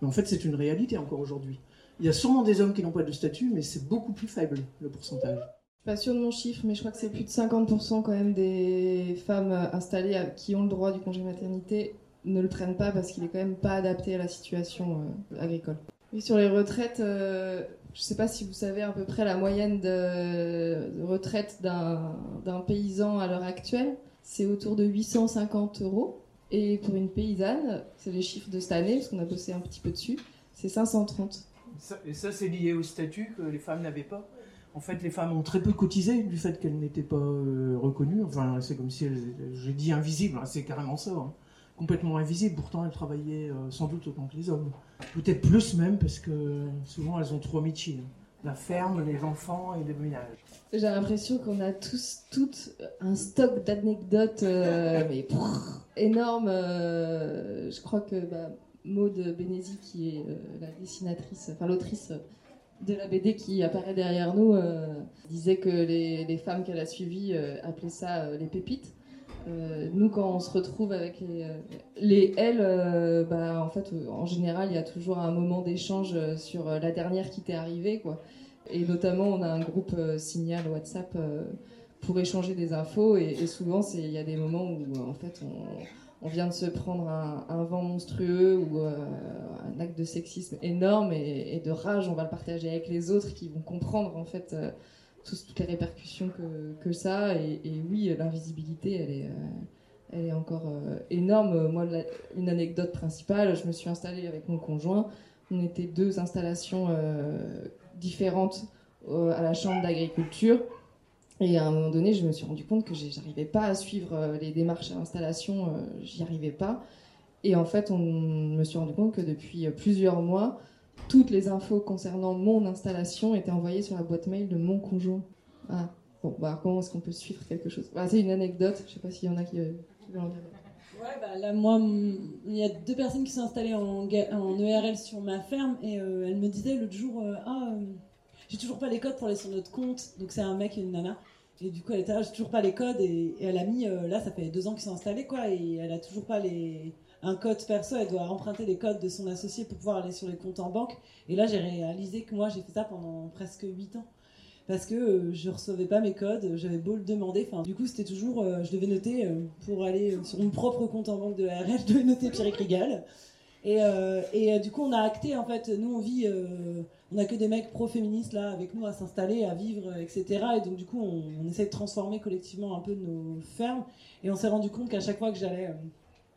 Mais en fait, c'est une réalité encore aujourd'hui. Il y a sûrement des hommes qui n'ont pas de statut, mais c'est beaucoup plus faible, le pourcentage. Suis pas sûre de mon chiffre, mais je crois que c'est plus de 50% quand même des femmes euh, installées qui ont le droit du congé maternité ne le prennent pas parce qu'il est quand même pas adapté à la situation euh, agricole. Sur les retraites, euh, je sais pas si vous savez à peu près la moyenne de, de retraite d'un paysan à l'heure actuelle, c'est autour de 850 euros. Et pour une paysanne, c'est les chiffres de cette année, parce qu'on a bossé un petit peu dessus, c'est 530. Ça- et ça, c'est lié au statut que les femmes n'avaient pas? En fait, les femmes ont très peu cotisé du fait qu'elles n'étaient pas euh, reconnues. Enfin, c'est comme si elles, j'ai dit invisibles, hein, c'est carrément ça. hein. Complètement invisibles. Pourtant, elles travaillaient euh, sans doute autant que les hommes. Peut-être plus même, parce que souvent, elles ont trois métiers hein. la ferme, les enfants et le ménage. J'ai l'impression qu'on a tous toutes un stock d'anecdotes euh, mais pff, énorme. euh, je crois que bah, Maud Bénézy, qui est la dessinatrice, enfin l'autrice de la BD qui apparaît derrière nous, euh, disait que les, femmes qu'elle a suivies euh, appelaient ça euh, les pépites. Nous, quand on se retrouve avec les, les euh, bah, en fait, en général, il y a toujours un moment d'échange sur la dernière qui t'est arrivée, quoi. Et notamment, on a un groupe signal WhatsApp pour échanger des infos. Et, et souvent, il y a des moments où, en fait, on, on vient de se prendre un, vent monstrueux ou euh, un acte de sexisme énorme et, de rage. On va le partager avec les autres qui vont comprendre, en fait, euh, toutes les répercussions que, que ça. Et, et oui, l'invisibilité, elle est. euh, elle est encore énorme. Moi, une anecdote principale, je me suis installée avec mon conjoint. On était deux installations différentes à la chambre d'agriculture. Et à un moment donné, je me suis rendu compte que j'arrivais pas à suivre euh, les démarches à l'installation, euh, j'y arrivais pas. Et en fait, on me suis rendu compte que depuis euh, plusieurs mois, toutes les infos concernant mon installation étaient envoyées sur la boîte mail de mon conjoint. Ah, bon, bah comment est-ce qu'on peut suivre quelque chose? Bah, C'est une anecdote, je sais pas s'il y en a qui, veulent en dire. Ouais, bah là, moi, il y a deux personnes qui sont installées en, en ERL sur ma ferme et euh, elle me disait l'autre jour Ah, euh, j'ai toujours pas les codes pour aller sur notre compte. Donc, c'est un mec et une nana. Et du coup, elle était toujours pas les codes. Et, elle a mis, euh, là, ça fait deux ans qu'ils sont installés, quoi. Et elle a toujours pas les. Un code perso, elle doit emprunter les codes de son associé pour pouvoir aller sur les comptes en banque. Et là, j'ai réalisé que moi, j'ai fait ça pendant presque huit ans. parce que euh, je recevais pas mes codes, j'avais beau le demander. Enfin, du coup, c'était toujours, euh, je devais noter pour aller sur mon propre compte en banque de ARL, je devais noter Pierrick Rigal. Et, et du coup, on a acté, en fait, nous, on vit, on a que des mecs pro-féministes là avec nous à s'installer, à vivre, etc. Et donc, du coup, on, essaie de transformer collectivement un peu nos fermes. Et on s'est rendu compte qu'à chaque fois que j'allais euh,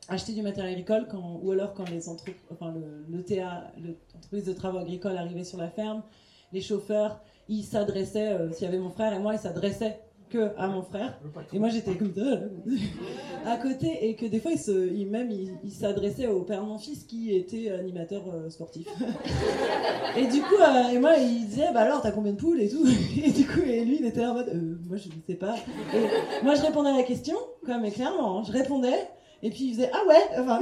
acheter du matériel agricole, ou alors quand les entre, enfin, le TA, l'entreprise de travaux agricoles arrivait sur la ferme, les chauffeurs, ils s'adressaient, euh, s'il y avait mon frère et moi, ils s'adressaient que à mon frère. Et moi, j'étais comme ça, à côté, et que des fois, se, ils, même, ils s'adressaient au père de mon fils qui était animateur euh, sportif. et du coup, euh, et moi, il disait, bah alors, t'as combien de poules et tout? Et du coup, et lui, il était en mode, euh, moi, je ne sais pas. Et moi, je répondais à la question, quand même, clairement, hein. je répondais. Et puis il faisait ah ouais, enfin,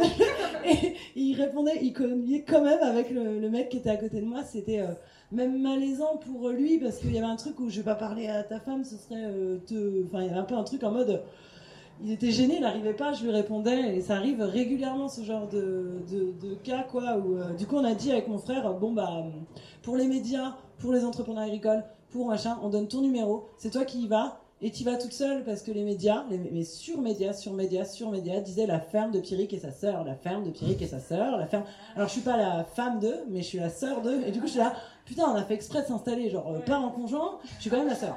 et il répondait, il communiquait quand même avec le, le mec qui était à côté de moi. C'était euh, même malaisant pour lui parce qu'il y avait un truc où je vais pas parler à ta femme, ce serait euh, te, enfin il y avait un peu un truc en mode, il était gêné, il n'arrivait pas, je lui répondais et ça arrive régulièrement ce genre de, de, cas quoi. Euh, du coup on a dit avec mon frère bon bah pour les médias, pour les entrepreneurs agricoles, pour machin, on donne ton numéro, c'est toi qui y vas. Et tu vas toute seule parce que les médias, les, mais sur médias, sur médias, sur médias, disaient la ferme de Pierrick et sa sœur, la ferme de Pierrick et sa sœur, la ferme. Alors je suis pas la femme d'eux, mais je suis la sœur d'eux. Et du coup je suis là, putain, on a fait exprès de s'installer, genre euh, pas en conjoint, je suis quand même la sœur.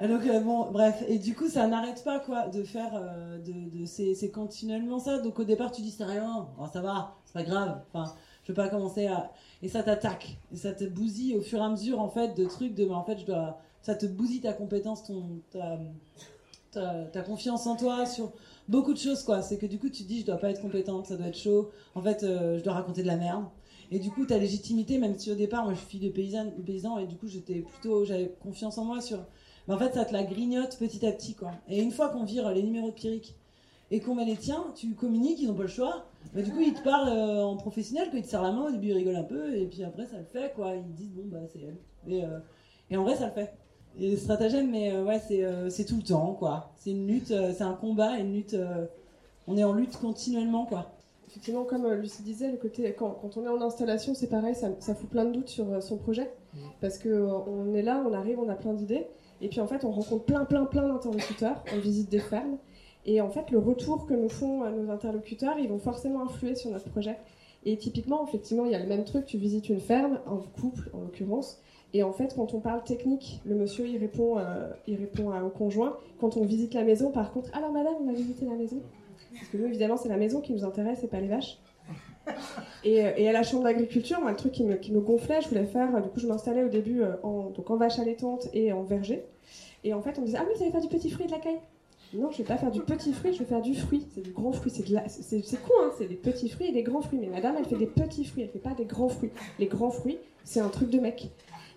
Donc euh, bon, bref, et du coup ça n'arrête pas quoi de faire, euh, de, de c'est, c'est continuellement ça. Donc au départ tu dis c'est rien, oh, ça va, c'est pas grave. Enfin, je veux pas commencer à et ça t'attaque, et ça te bousille au fur et à mesure en fait de trucs de, mais en fait je dois ça te bousille ta compétence, ton, ta, ta, ta confiance en toi sur beaucoup de choses quoi. C'est que du coup tu te dis je dois pas être compétente, ça doit être chaud. En fait euh, je dois raconter de la merde. Et du coup ta légitimité, même si au départ moi je suis fille de paysanne, paysan et du coup j'étais plutôt j'avais confiance en moi sur. En fait ça te la grignote petit à petit quoi. Et une fois qu'on vire les numéros de Pierrick et qu'on met les tiens, tu communiques, ils n'ont pas le choix. Mais du coup, ils te parlent euh, en professionnel, quand ils te serrent la main, au début ils rigolent un peu, et puis après ça le fait, quoi. Ils disent, bon, bah c'est elle. Et, euh, et en vrai, ça le fait. Des stratagèmes, mais euh, ouais, c'est euh, c'est tout le temps, quoi. C'est une lutte, c'est un combat, une lutte. on est en lutte continuellement, quoi. Effectivement, comme euh, Lucie disait, le côté quand, quand on est en installation, c'est pareil, ça, ça fout plein de doutes sur euh, son projet. Parce que euh, on est là, on arrive, on a plein d'idées, et puis en fait, on rencontre plein, plein, plein d'interlocuteurs, on visite des fermes, et en fait, le retour que nous font nos interlocuteurs, ils vont forcément influer sur notre projet. Et typiquement, effectivement, il y a le même truc, tu visites une ferme, un couple en l'occurrence, et en fait, quand on parle technique, le monsieur, il répond, euh, il répond à- au conjoint. Quand on visite la maison, par contre, alors madame, on a visité la maison Parce que nous, évidemment, c'est la maison qui nous intéresse et pas les vaches. Et, euh, à la chambre d'agriculture, le truc qui me, gonflait, je voulais faire, euh, du coup, je m'installais au début euh, en, donc en vache allaitante et en verger. Et en fait, on me disait, ah oui, vous allez faire du petit fruit et de la caille Non, je vais pas faire du petit fruit, je vais faire du fruit. C'est du grand fruit. C'est de c'est c'est con, hein, c'est des petits fruits et des grands fruits. Mais madame, elle fait des petits fruits, elle fait pas des grands fruits. Les grands fruits, c'est un truc de mec.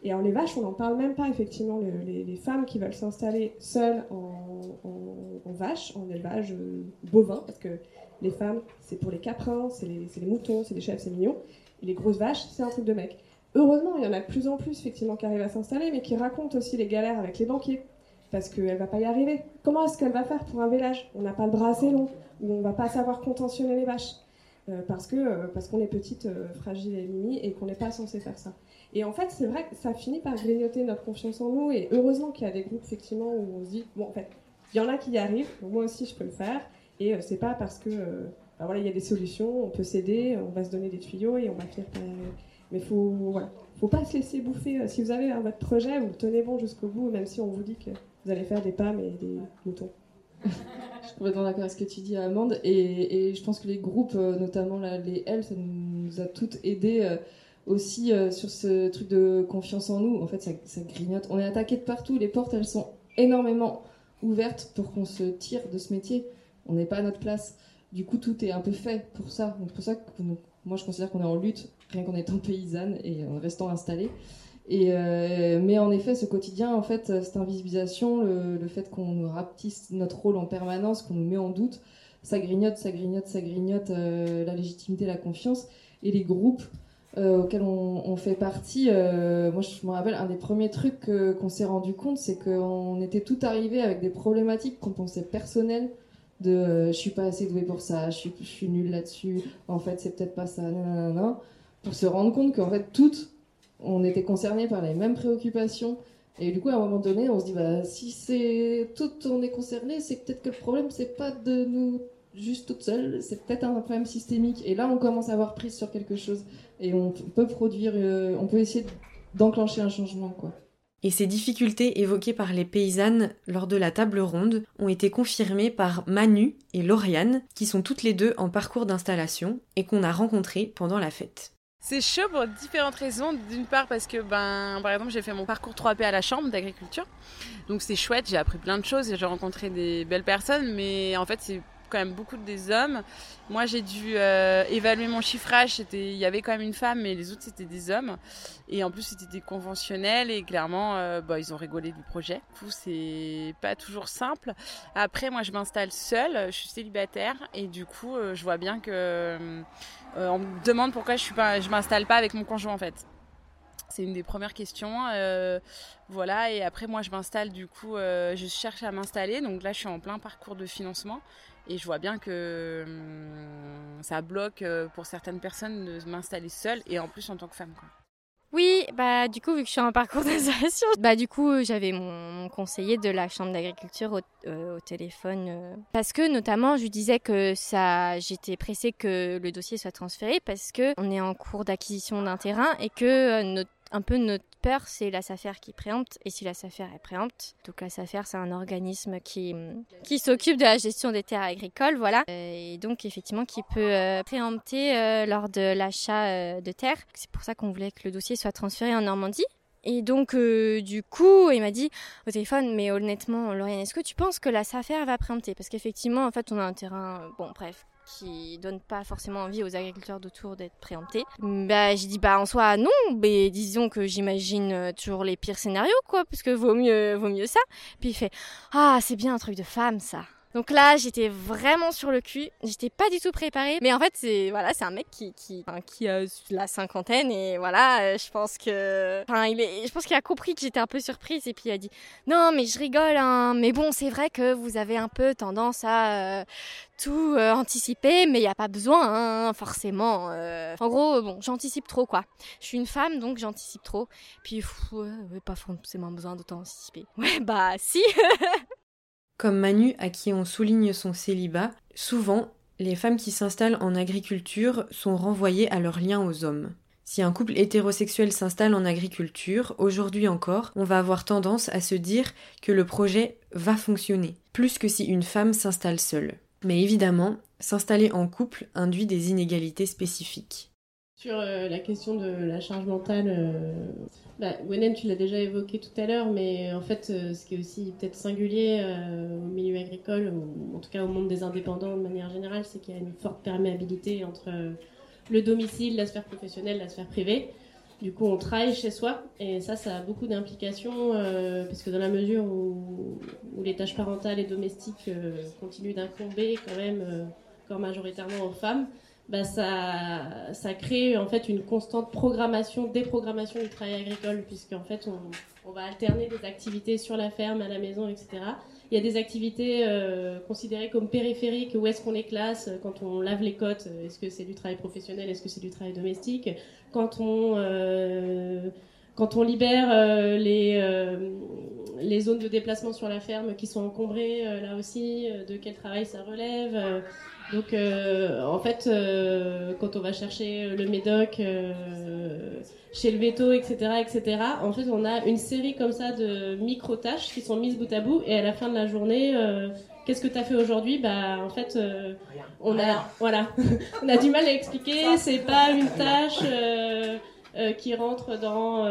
Et alors les vaches, on n'en parle même pas, effectivement, le- les, femmes qui veulent s'installer seules en, en, en élevage euh, bovin, parce que les femmes, c'est pour les caprins, c'est les, moutons, c'est les chèvres, c'est mignon. Les grosses vaches, c'est un truc de mec. Heureusement, il y en a de plus en plus, effectivement, qui arrivent à s'installer, mais qui racontent aussi les galères avec les banquiers. Parce qu'elle va pas y arriver. Comment est-ce qu'elle va faire pour un village? On n'a pas le bras assez long, ou on va pas savoir contentionner les vaches. Euh, parce que euh, parce qu'on est petite, euh, fragile et mimi, et qu'on n'est pas censé faire ça. Et en fait, c'est vrai que ça finit par grignoter notre confiance en nous, et heureusement qu'il y a des groupes, effectivement, où on se dit, bon, en fait, il y en a qui y arrivent, moi aussi je peux le faire, et c'est pas parce que, ben voilà, il y a des solutions, on peut s'aider, on va se donner des tuyaux, et on va finir. Mais faut, voilà, faut pas se laisser bouffer. Si vous avez hein, votre projet, vous tenez bon jusqu'au bout, même si on vous dit que vous allez faire des pommes et des moutons. Je suis complètement d'accord avec ce que tu dis, Amande. Et, je pense que les groupes, euh, notamment les L, ça nous a toutes aidés euh, aussi euh, sur ce truc de confiance en nous. En fait, ça, grignote. On est attaqué de partout. Les portes, elles sont énormément ouvertes pour qu'on se tire de ce métier. On n'est pas à notre place. Du coup, tout est un peu fait pour ça. Donc, pour ça que moi, je considère qu'on est en lutte, rien qu'en étant paysanne et en restant installée. Euh, mais en effet, ce quotidien, en fait, cette invisibilisation, le, le fait qu'on nous rapetisse notre rôle en permanence, qu'on nous met en doute, ça grignote, ça grignote, ça grignote euh, la légitimité, la confiance. Et les groupes euh, auxquels on, fait partie, moi je me rappelle, un des premiers trucs qu'on s'est rendu compte, c'est qu'on était tout arrivé avec des problématiques qu'on pensait personnelles de je suis pas assez douée pour ça, je suis, je nulle là-dessus, en fait c'est peut-être pas ça, pour se rendre compte qu'en fait toutes, on était concernés par les mêmes préoccupations, Et du coup, à un moment donné, on se dit, bah, si c'est tout, on est concerné, c'est peut-être que le problème, c'est pas de nous juste toutes seules, c'est peut-être un problème systémique. Et là, on commence à avoir prise sur quelque chose. Et on peut produire, euh, on peut essayer d'enclencher un changement, quoi. Et ces difficultés évoquées par les paysannes lors de la table ronde ont été confirmées par Manu et Lauriane, qui sont toutes les deux en parcours d'installation et qu'on a rencontrées pendant la fête. C'est chaud pour différentes raisons. D'une part parce que, ben, par exemple, j'ai fait mon parcours 3P à la Chambre d'agriculture. Donc c'est chouette, j'ai appris plein de choses et j'ai rencontré des belles personnes. Mais en fait, c'est quand même beaucoup des hommes. Moi, j'ai dû euh, évaluer mon chiffrage. Il y avait quand même une femme, mais les autres, c'était des hommes. Et en plus, c'était des conventionnels. Et clairement, euh, bah, ils ont rigolé du projet. C'est pas toujours simple. Après, moi, je m'installe seule. Je suis célibataire. Et du coup, euh, je vois bien que. On me demande pourquoi je suis pas, je m'installe pas avec mon conjoint, en fait. C'est une des premières questions. voilà, et après, moi, je m'installe, du coup, je cherche à m'installer. Donc là, je suis en plein parcours de financement. Et je vois bien que hum, ça bloque euh, pour certaines personnes de m'installer seule et en plus en tant que femme. Quoi. Oui, bah du coup vu que je suis en parcours d'installation, bah du coup j'avais mon, conseiller de la chambre d'agriculture au, euh, téléphone euh, parce que notamment je lui disais que ça j'étais pressée que le dossier soit transféré parce que on est en cours d'acquisition d'un terrain et que notre un peu notre peur, c'est la SAFER qui préempte. Et si la SAFER est préempte, donc la SAFER, c'est un organisme qui, qui s'occupe de la gestion des terres agricoles, voilà. Euh, et donc, effectivement, qui peut euh, préempter euh, lors de l'achat de terres. C'est pour ça qu'on voulait que le dossier soit transféré en Normandie. Et donc, du coup, il m'a dit au téléphone, mais honnêtement, Lauriane, est-ce que tu penses que la SAFER va préempter? Parce qu'effectivement, en fait, on a un terrain, bon, bref, qui donne pas forcément envie aux agriculteurs d'autour d'être préemptés. Bah, j'ai dit bah en soi non, mais disons que j'imagine euh, toujours les pires scénarios quoi, parce que vaut mieux vaut mieux ça. Puis il fait ah c'est bien un truc de femme ça. Donc là, j'étais vraiment sur le cul. J'étais pas du tout préparée. Mais en fait, c'est voilà, c'est un mec qui qui qui a la cinquantaine et voilà, euh, je pense que enfin, il est je pense qu'il a compris que j'étais un peu surprise et puis il a dit "Non, mais je rigole hein, mais bon, c'est vrai que vous avez un peu tendance à euh, tout euh, anticiper, mais il n'y a pas besoin, hein, forcément. En gros, bon, j'anticipe trop, quoi. Je suis une femme, donc j'anticipe trop. Puis, ouais, pas forcément besoin d'autant anticiper. Ouais, bah, si Comme Manu, à qui on souligne son célibat, souvent, les femmes qui s'installent en agriculture sont renvoyées à leur lien aux hommes. Si un couple hétérosexuel s'installe en agriculture, aujourd'hui encore, on va avoir tendance à se dire que le projet va fonctionner, plus que si une femme s'installe seule. Mais évidemment, s'installer en couple induit des inégalités spécifiques. Sur euh, la question de la charge mentale, euh, bah, tu l'as déjà évoqué tout à l'heure, mais en fait, euh, ce qui est aussi peut-être singulier au milieu agricole, ou en tout cas au monde des indépendants de manière générale, c'est qu'il y a une forte perméabilité entre le domicile, la sphère professionnelle, la sphère privée. Du coup, on travaille chez soi, et ça, ça a beaucoup d'implications, parce que dans la mesure où, les tâches parentales et domestiques continuent d'incomber quand même, encore majoritairement aux femmes, bah, ça, ça crée en fait une constante programmation, déprogrammation du travail agricole, puisque en fait on, on, va alterner des activités sur la ferme, à la maison, etc. Il y a des activités euh, considérées comme périphériques, où est-ce qu'on les classe quand on lave les côtes, est-ce que c'est du travail professionnel, est-ce que c'est du travail domestique, quand on euh, quand on libère euh, les, euh, les zones de déplacement sur la ferme qui sont encombrées, euh, là aussi, de quel travail ça relève. Donc, euh, en fait, euh, quand on va chercher le médoc euh, chez le veto, etc., etc., en fait, on a une série comme ça de micro-tâches qui sont mises bout à bout. Et à la fin de la journée, qu'est-ce que tu as fait aujourd'hui? Bah, en fait, on a, voilà, on a du mal à expliquer. C'est pas une tâche. Qui rentre dans,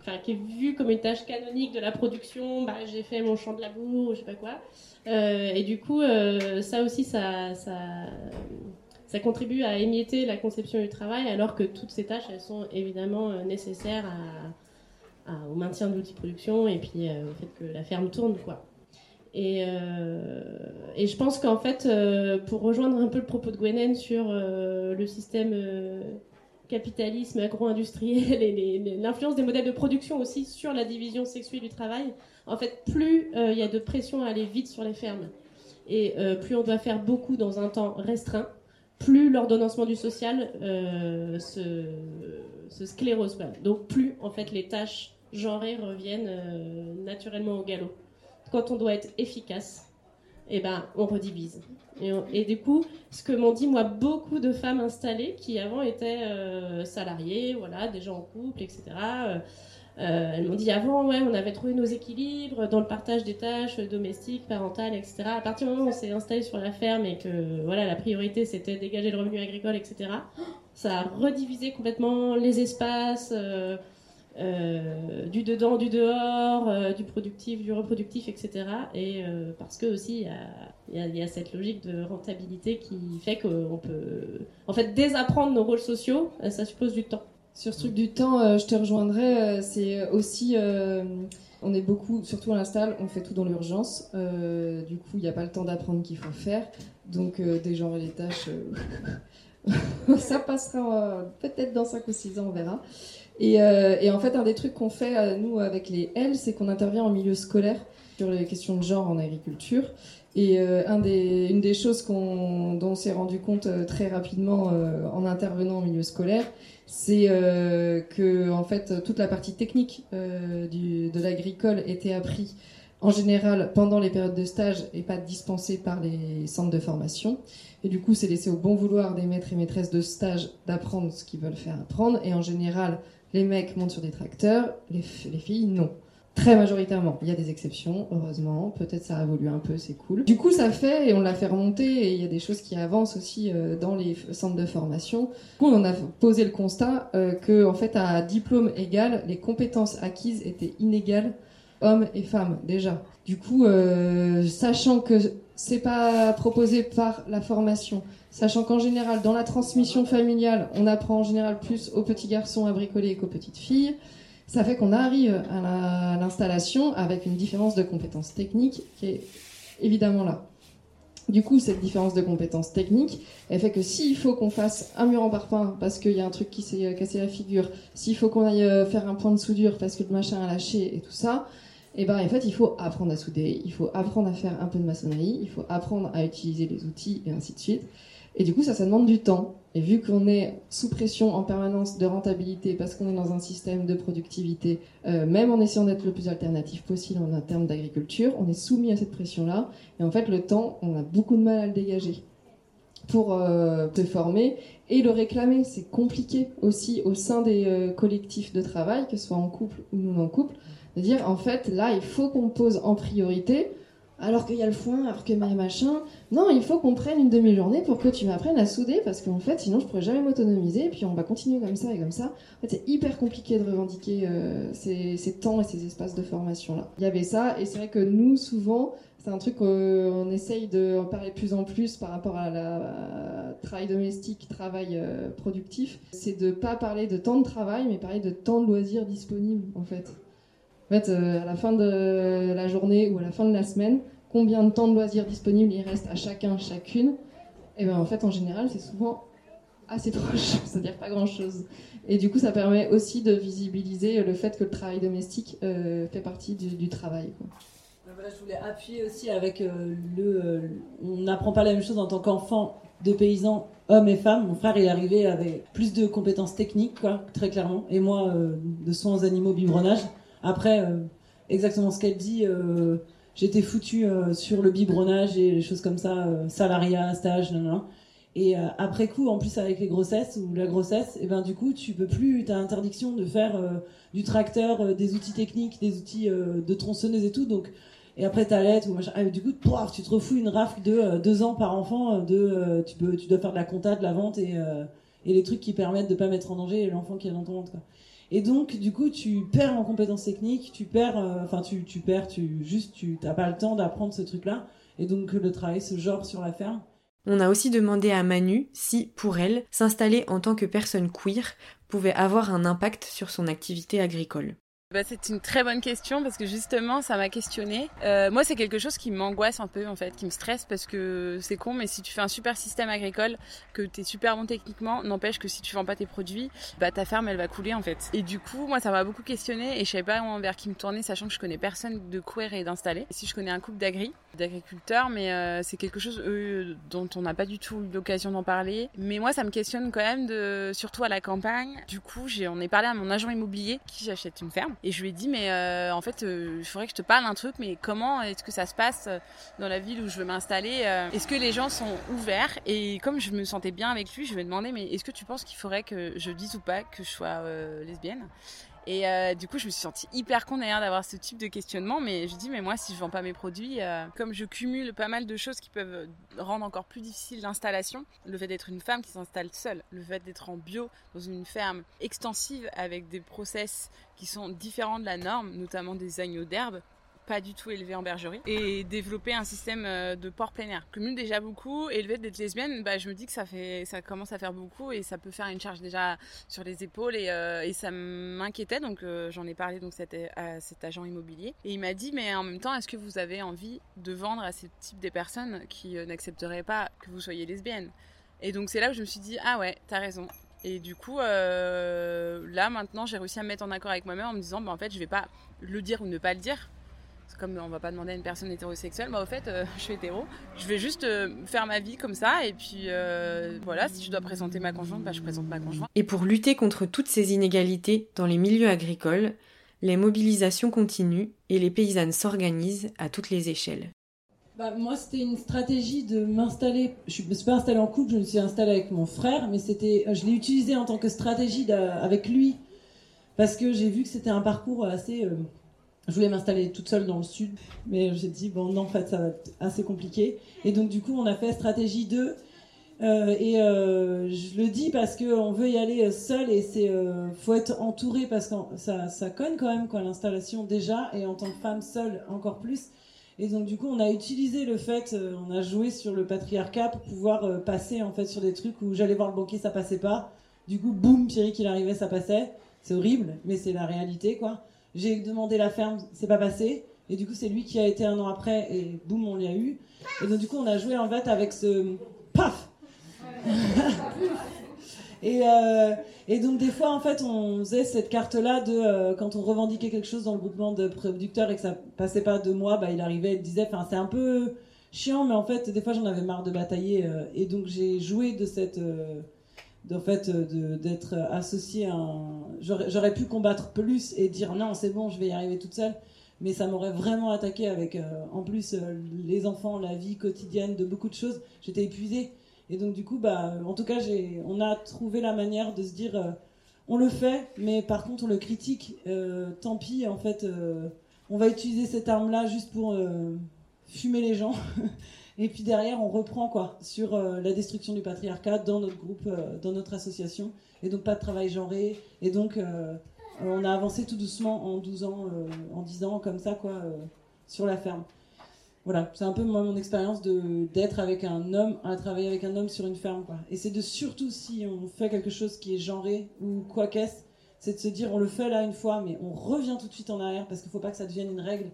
enfin, qui est vue comme une tâche canonique de la production. Bah, j'ai fait mon champ de labour, ou je sais pas quoi. Euh, et du coup, euh, ça aussi, ça, ça, contribue à émietter la conception du travail, alors que toutes ces tâches, elles sont évidemment euh, nécessaires au maintien de l'outil production et puis au fait que la ferme tourne, quoi. Et, et, je pense qu'en fait, pour rejoindre un peu le propos de Gwenen sur le système capitalisme agro-industriel et l'influence des modèles de production aussi sur la division sexuelle du travail, en fait, plus euh, il y a de pression à aller vite sur les fermes et euh, plus on doit faire beaucoup dans un temps restreint, plus l'ordonnancement du social euh, se, sclérose. Donc plus en fait les tâches genrées reviennent naturellement au galop. Quand on doit être efficace, eh ben, on redivise. Et, et du coup, ce que m'ont dit, moi, beaucoup de femmes installées qui avant étaient euh, salariées, voilà, déjà en couple, etc. euh, euh, elles m'ont dit avant, ouais, on avait trouvé nos équilibres dans le partage des tâches domestiques, parentales, etc. À partir du moment où on s'est installé sur la ferme et que voilà, la priorité c'était dégager le revenu agricole, etc. Ça a redivisé complètement les espaces, euh, du dedans, du dehors, euh, du productif, du reproductif, etc. Et euh, parce que aussi il y a, cette logique de rentabilité qui fait qu'on peut, en fait, désapprendre nos rôles sociaux, ça suppose du temps. Sur ce truc du temps, je te rejoindrai. c'est aussi, on est beaucoup, surtout à l'install, on fait tout dans l'urgence. Du coup, il n'y a pas le temps d'apprendre qu'il faut faire. Donc, dégenrer les tâches, ça passera peut-être dans 5 ou 6 ans, on verra. Et, euh, et en fait, un des trucs qu'on fait, euh, nous, avec les L, c'est qu'on intervient en milieu scolaire sur les questions de genre en agriculture. Et euh, une des choses dont on s'est rendu compte très rapidement en intervenant en milieu scolaire, c'est que en fait toute la partie technique de l'agricole était appris en général pendant les périodes de stage et pas dispensée par les centres de formation. Et du coup, c'est laissé au bon vouloir des maîtres et maîtresses de stage d'apprendre ce qu'ils veulent faire apprendre. Et en général, les mecs montent sur des tracteurs, les, filles non. Très majoritairement. Il y a des exceptions, heureusement. Peut-être ça a évolué un peu, c'est cool. Du coup, ça fait, et on l'a fait remonter, et il y a des choses qui avancent aussi euh, dans les centres de formation. Du coup, on a posé le constat euh, que, en fait, à diplôme égal, les compétences acquises étaient inégales hommes et femmes déjà. Du coup, euh, sachant que c'est pas proposé par la formation, sachant qu'en général, dans la transmission familiale, on apprend en général plus aux petits garçons à bricoler qu'aux petites filles, ça fait qu'on arrive à la- à l'installation avec une différence de compétences techniques qui est évidemment là. Du coup, cette différence de compétences techniques, elle fait que s'il faut qu'on fasse un mur en parpaing parce qu'il y a un truc qui s'est euh, cassé la figure, s'il faut qu'on aille euh, faire un point de soudure parce que le machin a lâché et tout ça, et ben en fait, il faut apprendre à souder, il faut apprendre à faire un peu de maçonnerie, il faut apprendre à utiliser les outils et ainsi de suite. Et du coup, ça, ça demande du temps. Et vu qu'on est sous pression en permanence de rentabilité parce qu'on est dans un système de productivité, euh, même en essayant d'être le plus alternatif possible en termes d'agriculture, on est soumis à cette pression-là. Et en fait, le temps, on a beaucoup de mal à le dégager pour euh, te former et le réclamer. C'est compliqué aussi au sein des euh, collectifs de travail, que ce soit en couple ou non en couple, de dire en fait là il faut qu'on pose en priorité. Alors qu'il y a le foin, alors que machin. Non, il faut qu'on prenne une demi-journée pour que tu m'apprennes à souder parce qu'en fait, sinon je pourrais jamais m'autonomiser. Et puis on va continuer comme ça et comme ça. En fait, c'est hyper compliqué de revendiquer euh, ces, temps et ces espaces de formation là. Il y avait ça et c'est vrai que nous, souvent, c'est un truc qu'on essaye de parler de plus en plus par rapport à la à travail domestique, travail euh, productif. C'est de pas parler de temps de travail, mais parler de temps de loisirs disponible en fait. En fait, euh, à la fin de la journée ou à la fin de la semaine, combien de temps de loisirs disponibles il reste à chacun, chacune Et ben en fait, en général, c'est souvent assez proche, c'est-à-dire pas grand-chose. Et du coup, ça permet aussi de visibiliser le fait que le travail domestique euh, fait partie du, travail. je voulais appuyer aussi avec euh, le. on n'apprend pas la même chose en tant qu'enfant de paysans, hommes et femmes. Mon frère est arrivé avec plus de compétences techniques, très clairement. Et moi, de soins aux animaux, biberonnage. Après, euh, exactement ce qu'elle dit. euh, J'étais foutu euh, sur le biberonnage et les choses comme ça, salariat, stage, nan, nan, nan. Et après coup, en plus avec les grossesses ou la grossesse, et ben du coup, tu peux plus, t'as interdiction de faire du tracteur, des outils techniques, des outils de tronçonneuse et tout. Donc, et après t'allaites ou machin. Ah, du coup, tu te refous une rafle de deux ans par enfant. De, tu peux, tu dois faire de la compta, de la vente et les trucs qui permettent de pas mettre en danger l'enfant qui est dans ton ventre. Et donc, du coup, tu perds en compétences techniques, tu perds, euh, enfin, tu, tu perds, tu juste, tu t'as pas le temps d'apprendre ce truc-là. Et donc, le travail se genre sur la ferme. On a aussi demandé à Manu si, pour elle, s'installer en tant que personne queer pouvait avoir un impact sur son activité agricole. Bah, c'est une très bonne question parce que justement ça m'a questionné. Euh, moi c'est quelque chose qui m'angoisse un peu en fait, qui me stresse parce que c'est con mais si tu fais un super système agricole, que tu es super bon techniquement, n'empêche que si tu vends pas tes produits, bah ta ferme elle va couler en fait. Et du coup moi ça m'a beaucoup questionné et je savais pas vers qui me tourner sachant que je connais personne de queer et d'installé. Si je connais un couple d'agri, d'agriculteurs mais euh, c'est quelque chose eux, dont on n'a pas du tout eu l'occasion d'en parler. Mais moi ça me questionne quand même de surtout à la campagne. Du coup j'ai on est parlé à mon agent immobilier qui j'achète une ferme Et je lui ai dit, mais euh, en fait, euh, il faudrait que je te parle d'un truc, mais comment est-ce que ça se passe euh, dans la ville où je veux m'installer Est-ce que les gens sont ouverts? Et comme je me sentais bien avec lui, je lui ai demandé, mais est-ce que tu penses qu'il faudrait que je dise ou pas que je sois lesbienne? Et euh, du coup, je me suis sentie hyper con d'ailleurs d'avoir ce type de questionnement. Mais je dis, mais moi, si je vends pas mes produits, euh, comme je cumule pas mal de choses qui peuvent rendre encore plus difficile l'installation, le fait d'être une femme qui s'installe seule, le fait d'être en bio dans une ferme extensive avec des process qui sont différents de la norme, notamment des agneaux d'herbe, pas du tout élevé en bergerie et développer un système euh, de port plein air. Cumule déjà beaucoup fait d'être lesbienne, bah, je me dis que ça fait, ça commence à faire beaucoup et ça peut faire une charge déjà sur les épaules et, euh, ça m'inquiétait. Donc euh, j'en ai parlé donc à cet agent immobilier et il m'a dit mais en même temps est-ce que vous avez envie de vendre à ce type de personnes qui n'accepteraient pas que vous soyez lesbienne et donc c'est là où je me suis dit ah ouais t'as raison. Et du coup, là maintenant, j'ai réussi à me mettre en accord avec moi-même en me disant, bah, en fait, je vais pas le dire ou ne pas le dire comme on va pas demander à une personne hétérosexuelle, moi au fait, euh, je suis hétéro. Je vais juste euh, faire ma vie comme ça, et puis euh, voilà, si je dois présenter ma conjointe, bah, je présente ma conjointe. Et pour lutter contre toutes ces inégalités dans les milieux agricoles, les mobilisations continuent et les paysannes s'organisent à toutes les échelles. Bah, moi, c'était une stratégie de m'installer. Je ne me suis pas installée en couple, je me suis installée avec mon frère, mais c'était, je l'ai utilisé en tant que stratégie avec lui parce que j'ai vu que c'était un parcours assez je voulais m'installer toute seule dans le sud, mais j'ai dit, bon, non, en fait, ça va être assez compliqué. Et donc, du coup, on a fait stratégie 2. Euh, et euh, je le dis parce qu'on veut y aller seul et c'est euh, faut être entouré parce que ça, ça conne quand même quoi l'installation déjà et en tant que femme seule encore plus. Et donc du coup on a utilisé le fait, on a joué sur le patriarcat pour pouvoir passer en fait sur des trucs où j'allais voir le banquier ça passait pas. Du coup boum Pierre il arrivait ça passait. C'est horrible mais c'est la réalité quoi. J'ai demandé la ferme, c'est pas passé. Et du coup, c'est lui qui a été un an après, et boum, on l'a eu. Et donc, du coup, on a joué en fait avec ce. Paf et, euh, et, donc, des fois, en fait, on faisait cette carte-là de euh, quand on revendiquait quelque chose dans le groupement de producteurs et que ça passait pas de moi, bah, il arrivait, il disait, c'est un peu chiant, mais en fait, des fois, j'en avais marre de batailler. Euh, et donc, j'ai joué de cette d'en fait d'être associé à un... J'aurais pu combattre plus et dire non, c'est bon, je vais y arriver toute seule, mais ça m'aurait vraiment attaqué avec, euh, en plus, euh, les enfants, la vie quotidienne, de beaucoup de choses. J'étais épuisée. Et donc, du coup, bah, en tout cas, on a trouvé la manière de se dire, euh, on le fait, mais par contre, on le critique. tant pis, en fait, on va utiliser cette arme-là juste pour fumer les gens. Et puis derrière, on reprend quoi sur euh, la destruction du patriarcat dans notre groupe, euh, dans notre association. Et donc pas de travail genré. Et donc euh, on a avancé tout doucement en 12 ans, en 10 ans comme ça quoi, sur la ferme. Voilà, c'est un peu moi mon expérience d'être avec un homme, à travailler avec un homme sur une ferme quoi. Et c'est de surtout si on fait quelque chose qui est genré ou quoi qu'est-ce, c'est de se dire on le fait là une fois, mais on revient tout de suite en arrière parce qu'il faut pas que ça devienne une règle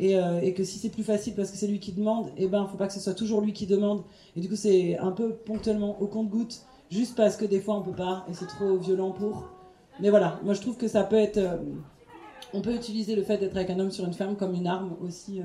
euh, et, que si c'est plus facile parce que c'est lui qui demande, eh ben faut pas que ce soit toujours lui qui demande. Et du coup c'est un peu ponctuellement au compte-goutte, juste parce que des fois on peut pas et c'est trop violent pour. Mais voilà, moi je trouve que ça peut être, euh, on peut utiliser le fait d'être avec un homme sur une ferme comme une arme aussi euh,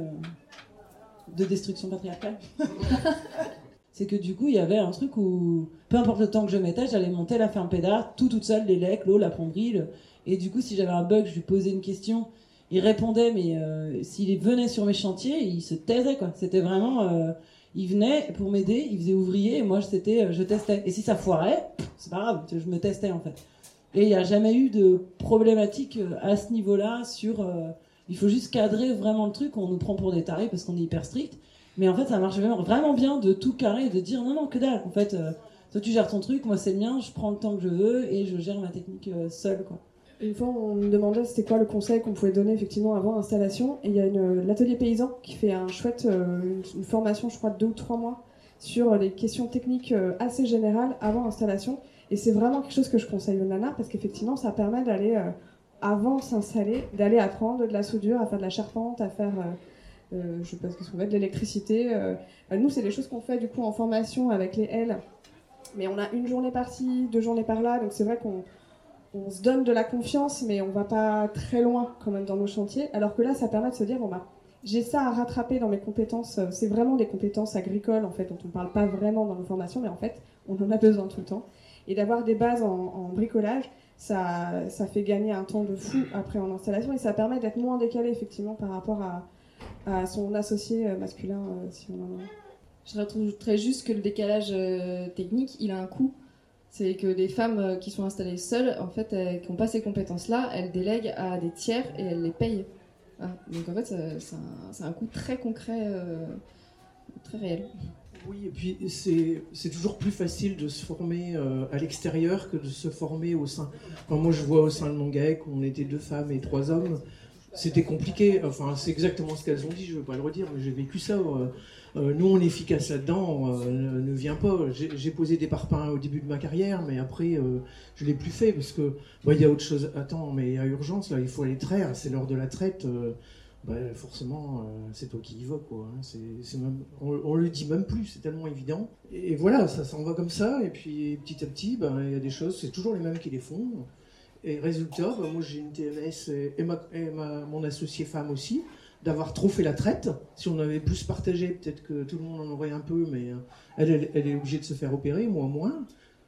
de destruction patriarcale. c'est que du coup il y avait un truc où peu importe le temps que je mettais, j'allais monter la ferme pédard tout toute seule, les lecs, l'eau, la plomberie. Et du coup si j'avais un bug, je lui posais une question il répondait, mais euh, s'il venait sur mes chantiers, il se taisait quoi. C'était vraiment, euh, il venait pour m'aider, il faisait ouvrier, et moi c'était, euh, je testais. Et si ça foirait, c'est pas grave, je me testais en fait. Et il n'y a jamais eu de problématique à ce niveau-là sur. il faut juste cadrer vraiment le truc. On nous prend pour des tarés parce qu'on est hyper strict. Mais en fait, ça marche vraiment bien de tout carrer et de dire non, non, que dalle. En fait, toi tu gères ton truc, moi c'est le mien, je prends le temps que je veux et je gère ma technique seule quoi. Une fois, on me demandait c'était quoi le conseil qu'on pouvait donner effectivement avant l'installation. Et il y a l'atelier paysan qui fait un chouette, euh, une, formation, je crois, de deux ou trois mois sur les questions techniques euh, assez générales avant l'installation. Et c'est vraiment quelque chose que je conseille aux nanas parce qu'effectivement, ça permet d'aller, euh, avant s'installer, d'aller apprendre de la soudure, à faire de la charpente, à faire, je sais pas ce qu'on fait, de l'électricité. nous, c'est des choses qu'on fait du coup en formation avec les L. Mais on a une journée par-ci, deux journées par-là. Donc c'est vrai qu'on on se donne de la confiance, mais on va pas très loin quand même dans nos chantiers. Alors que là, ça permet de se dire, bon bah, j'ai ça à rattraper dans mes compétences. Euh, c'est vraiment des compétences agricoles, en fait, dont on ne parle pas vraiment dans nos formations, mais en fait, on en a besoin tout le temps. Et d'avoir des bases en, bricolage, ça, ça fait gagner un temps de fou après en installation et ça permet d'être moins décalé effectivement par rapport à, son associé euh, masculin euh, si on en a. Je rajouterais juste que le décalage technique, il a un coût. C'est que les femmes euh, qui sont installées seules, en fait, elles- qui n'ont pas ces compétences-là, elles délèguent à des tiers et elles les payent. Hein. Donc en fait, c'est un, coût très concret, euh, très réel. Oui, et puis c'est c'est toujours plus facile de se former euh, à l'extérieur que de se former au sein. Enfin, moi, je vois au sein de mon GAEC, on était deux femmes et trois hommes. C'était compliqué. Enfin, c'est exactement ce qu'elles ont dit, je ne veux pas le redire, mais j'ai vécu ça. euh, euh, nous, on est efficace là-dedans, euh, ne, ne viens pas. J'ai posé des parpaings au début de ma carrière, mais après, je ne l'ai plus fait parce que bah, il y a autre chose. Attends, mais il y a urgence, là, il faut aller traire, c'est l'heure de la traite. bah, forcément, c'est toi qui y vas, quoi. hein. On, on le dit même plus, c'est tellement évident. Et, voilà, ça s'en va comme ça, et puis petit à petit, bah, il y a des choses, c'est toujours les mêmes qui les font. Et résultat, bah, moi j'ai une TMS et, et ma- mon associé femme aussi, d'avoir trop fait la traite. Si on avait plus partagé, peut-être que tout le monde en aurait un peu, mais euh, elle, est obligée de se faire opérer, moi moins,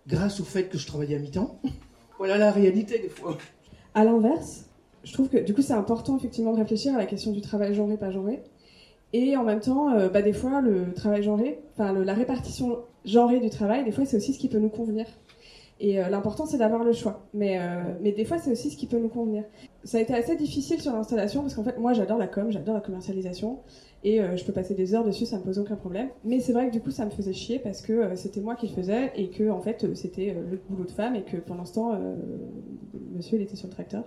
grâce au fait que je travaillais à mi-temps. voilà la réalité des fois. À l'inverse, je trouve que du coup c'est important effectivement de réfléchir à la question du travail genré pas genré. Et en même temps, euh, bah, des fois le travail genré, enfin la répartition genrée du travail, des fois c'est aussi ce qui peut nous convenir. Et euh, l'important c'est d'avoir le choix. Mais, euh, mais des fois c'est aussi ce qui peut nous convenir. Ça a été assez difficile sur l'installation parce qu'en fait moi j'adore la com, j'adore la commercialisation. Et euh, je peux passer des heures dessus, ça me pose aucun problème. Mais c'est vrai que du coup ça me faisait chier parce que c'était moi qui le faisais et que en fait c'était le boulot de femme et que temps euh, monsieur il était sur le tracteur.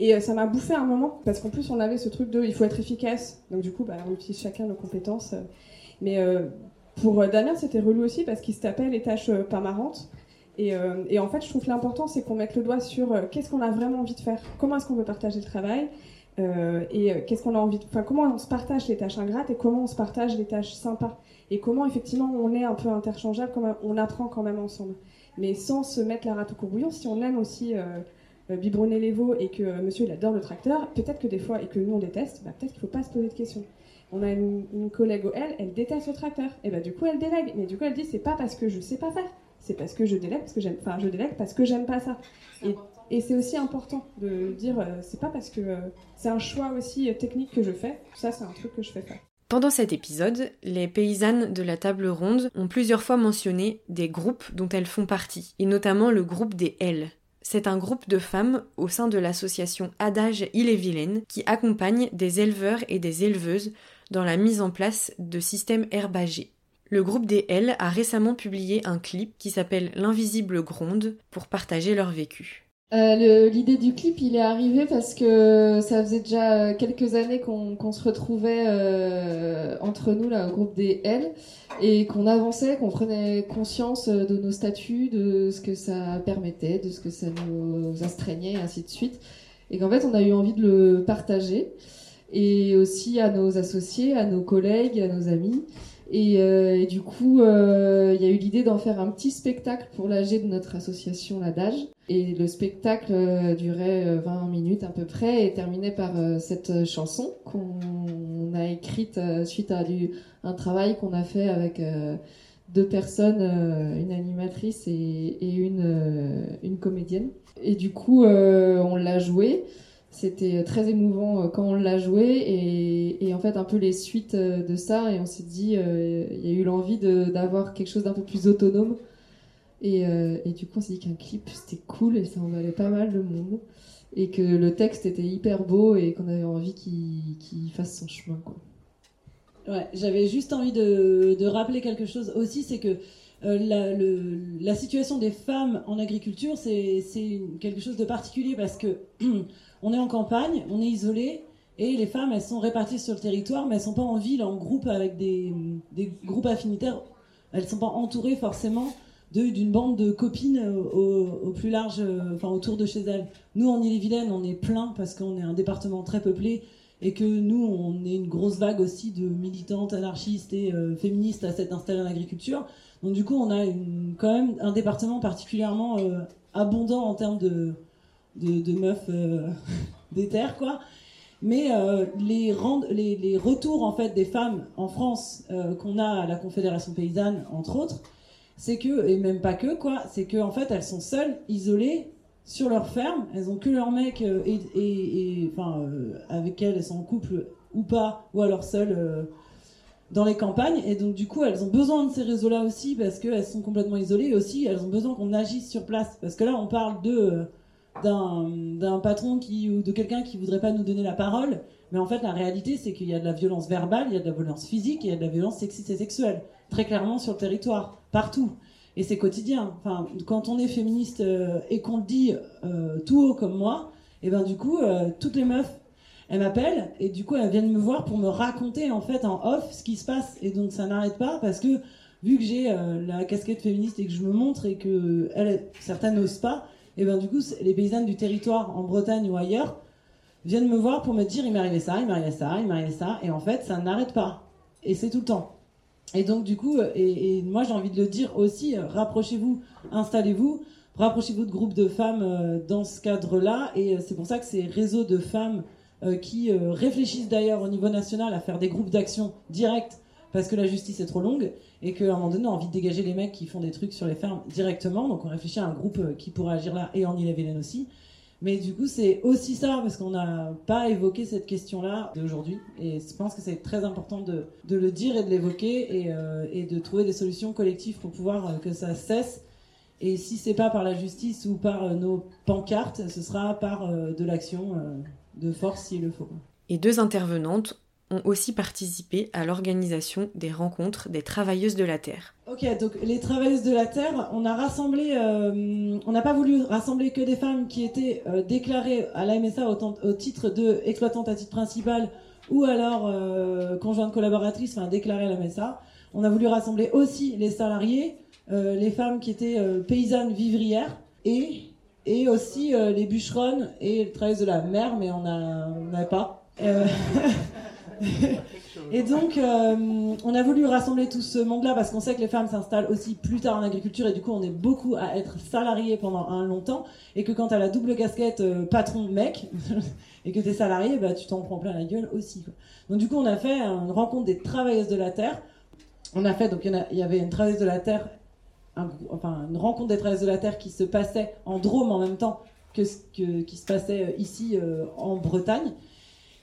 Et ça m'a bouffé un moment, parce qu'en plus on avait ce truc de il faut être efficace. Donc du coup, bah, on utilise chacun nos compétences. Mais pour Damien, c'était relou aussi parce qu'il se tapait les tâches pas marrantes. Et, euh, et en fait, je trouve que l'important, c'est qu'on mette le doigt sur euh, qu'est-ce qu'on a vraiment envie de faire, comment est-ce qu'on veut partager le travail, euh, et qu'est-ce qu'on a envie de... Enfin, comment on se partage les tâches ingrates et comment on se partage les tâches sympas? Et comment, effectivement, on est un peu interchangeable, comment on apprend quand même ensemble. Mais sans se mettre la rate au courbouillon, si on aime aussi... biberonner les veaux et que monsieur il adore le tracteur, peut-être que des fois, et que nous on déteste, bah, peut-être qu'il ne faut pas se poser de questions. On a une, collègue au elle, elle déteste le tracteur. Et bah du coup elle délègue. Mais du coup elle dit c'est pas parce que je sais pas faire, c'est parce que je délègue parce que j'aime. Enfin je délègue parce que j'aime pas ça. Et, et c'est aussi important de dire euh, c'est pas parce que euh, c'est un choix aussi euh, technique que je fais. Ça c'est un truc que je fais faire. Pendant cet épisode, les paysannes de la table ronde ont plusieurs fois mentionné des groupes dont elles font partie, et notamment le groupe des L. C'est un groupe de femmes au sein de l'association Adage Ille-et-Vilaine qui accompagne des éleveurs et des éleveuses dans la mise en place de systèmes herbagés. Le groupe des L a récemment publié un clip qui s'appelle L'invisible gronde pour partager leur vécu. Euh, L'idée du clip, il est arrivé parce que ça faisait déjà quelques années qu'on se retrouvait euh, entre nous, là, au groupe des L, et qu'on avançait, qu'on prenait conscience de nos statuts, de ce que ça permettait, de ce que ça nous astreignait, et ainsi de suite. Et qu'en fait, on a eu envie de le partager, et aussi à nos associés, à nos collègues, à nos amis. Et, euh, du coup, euh, il y a eu l'idée d'en faire un petit spectacle pour l'AG de notre association l'Adage. Et le spectacle euh, durait euh, 20 minutes à peu près et terminait par euh, cette chanson qu'on a écrite euh, suite à du, un travail qu'on a fait avec euh, deux personnes, euh, une animatrice et, une, euh, une comédienne. Et du coup, euh, on l'a joué. C'était très émouvant euh, quand on l'a joué et, en fait un peu les suites euh, de ça et on s'est dit euh, il y a eu l'envie d'avoir quelque chose d'un peu plus autonome et, euh, et du coup on s'est dit qu'un clip c'était cool et ça en valait pas mal le monde et que le texte était hyper beau et qu'on avait envie qu'il qu'il fasse son chemin quoi. Ouais, j'avais juste envie de, de rappeler quelque chose aussi, c'est que euh, la, la situation des femmes en agriculture, c'est quelque chose de particulier parce que on est en campagne, on est isolé, et les femmes, elles sont réparties sur le territoire, mais elles sont pas en ville, en groupe, avec des, des groupes affinitaires. Elles sont pas entourées forcément d'une bande de copines au, plus large, euh, enfin autour de chez elles. Nous, en Ille-et-Vilaine, on est plein parce qu'on est un département très peuplé et que nous, on est une grosse vague aussi de militantes, anarchistes et euh, féministes à s'être installées en agriculture. Donc du coup, on a quand même un département particulièrement euh, abondant en termes de, de, de meufs euh, des terres, quoi. Mais euh, les, retours en fait des femmes en France euh, qu'on a à la Confédération paysanne, entre autres, c'est que et même pas que quoi, c'est que en fait elles sont seules, isolées sur leur ferme, elles ont que leur mec euh, et, enfin avec elles elles sont en couple ou pas ou alors seules dans les campagnes. Et donc du coup elles ont besoin de ces réseaux-là aussi parce qu'elles sont complètement isolées. Et aussi elles ont besoin qu'on agisse sur place. Parce que là on parle de d'un patron qui ou de quelqu'un qui voudrait pas nous donner la parole. Mais en fait la réalité c'est qu'il y a de la violence verbale il y a de la violence physique il y a de la violence sexiste et sexuelle très clairement sur le territoire partout. Et c'est quotidien. Enfin quand on est féministe euh, et qu'on le dit euh, tout haut comme moi et ben du coup euh, toutes les meufs elles m'appellent et du coup elles viennent me voir pour me raconter en fait en off ce qui se passe. Et donc ça n'arrête pas parce que vu que j'ai la casquette féministe et que je me montre et que certaines n'osent pas et ben du coup les paysannes du territoire en Bretagne ou ailleurs viennent me voir pour me dire il m'est arrivé ça, il m'est arrivé ça, il m'est arrivé ça et en fait ça n'arrête pas et c'est tout le temps. Et donc du coup, euh, et, moi j'ai envie de le dire aussi, euh, rapprochez-vous, installez-vous, rapprochez-vous de groupes de femmes euh, dans ce cadre-là. Et c'est pour ça que ces réseaux de femmes qui réfléchissent d'ailleurs au niveau national à faire des groupes d'action directs parce que la justice est trop longue et qu'à un moment donné on a envie de dégager les mecs qui font des trucs sur les fermes directement. Donc on réfléchit à un groupe euh, qui pourrait agir là et en Ille-et-Vilaine aussi. Mais du coup, c'est aussi ça, parce qu'on n'a pas évoqué cette question-là d'aujourd'hui. Et je pense que c'est très important de, le dire et de l'évoquer et, euh, et de trouver des solutions collectives pour pouvoir euh, que ça cesse. Et si c'est pas par la justice ou par nos pancartes, ce sera par de l'action de force s'il le faut. Et deux intervenantes ont aussi participé à l'organisation des rencontres des travailleuses de la Terre. Ok, donc les travailleuses de la terre, on a rassemblé, euh, on n'a pas voulu rassembler que des femmes qui étaient euh, déclarées à la MSA au, titre de exploitante à titre principal ou alors euh, conjointe collaboratrice, enfin déclarée à la MSA. On a voulu rassembler aussi les salariés, euh, les femmes qui étaient paysannes vivrières et et aussi les bûcheronnes et les travailleuses de la mer, mais on n'avait pas. Et donc, euh, on a voulu rassembler tout ce monde-là parce qu'on sait que les femmes s'installent aussi plus tard en agriculture et du coup, on est beaucoup à être salariés pendant un long temps et que quand tu as la double casquette euh, patron-mec et que tu es salarié, bah, tu t'en prends plein la gueule aussi. Donc, du coup, on a fait une rencontre des travailleuses de la terre. On a fait, donc, il y avait une travailleuse de la terre, enfin, une rencontre des travailleuses de la terre qui se passait en Drôme en même temps que ce qui se passait euh, ici en Bretagne.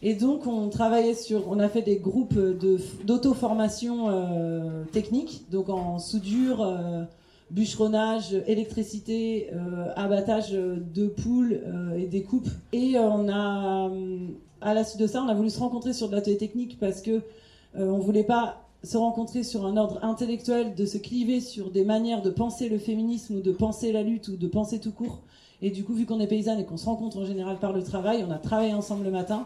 Et donc, on travaillait sur, on a fait des groupes de, d'auto-formation euh, technique, donc en soudure, euh, bûcheronnage, électricité, euh, abattage de poules euh, et découpe. Et on a, à la suite de ça, on a voulu se rencontrer sur de l'atelier technique parce que on voulait pas se rencontrer sur un ordre intellectuel, de se cliver sur des manières de penser le féminisme ou de penser la lutte ou de penser tout court. Et du coup, vu qu'on est paysanne et qu'on se rencontre en général par le travail, on a travaillé ensemble le matin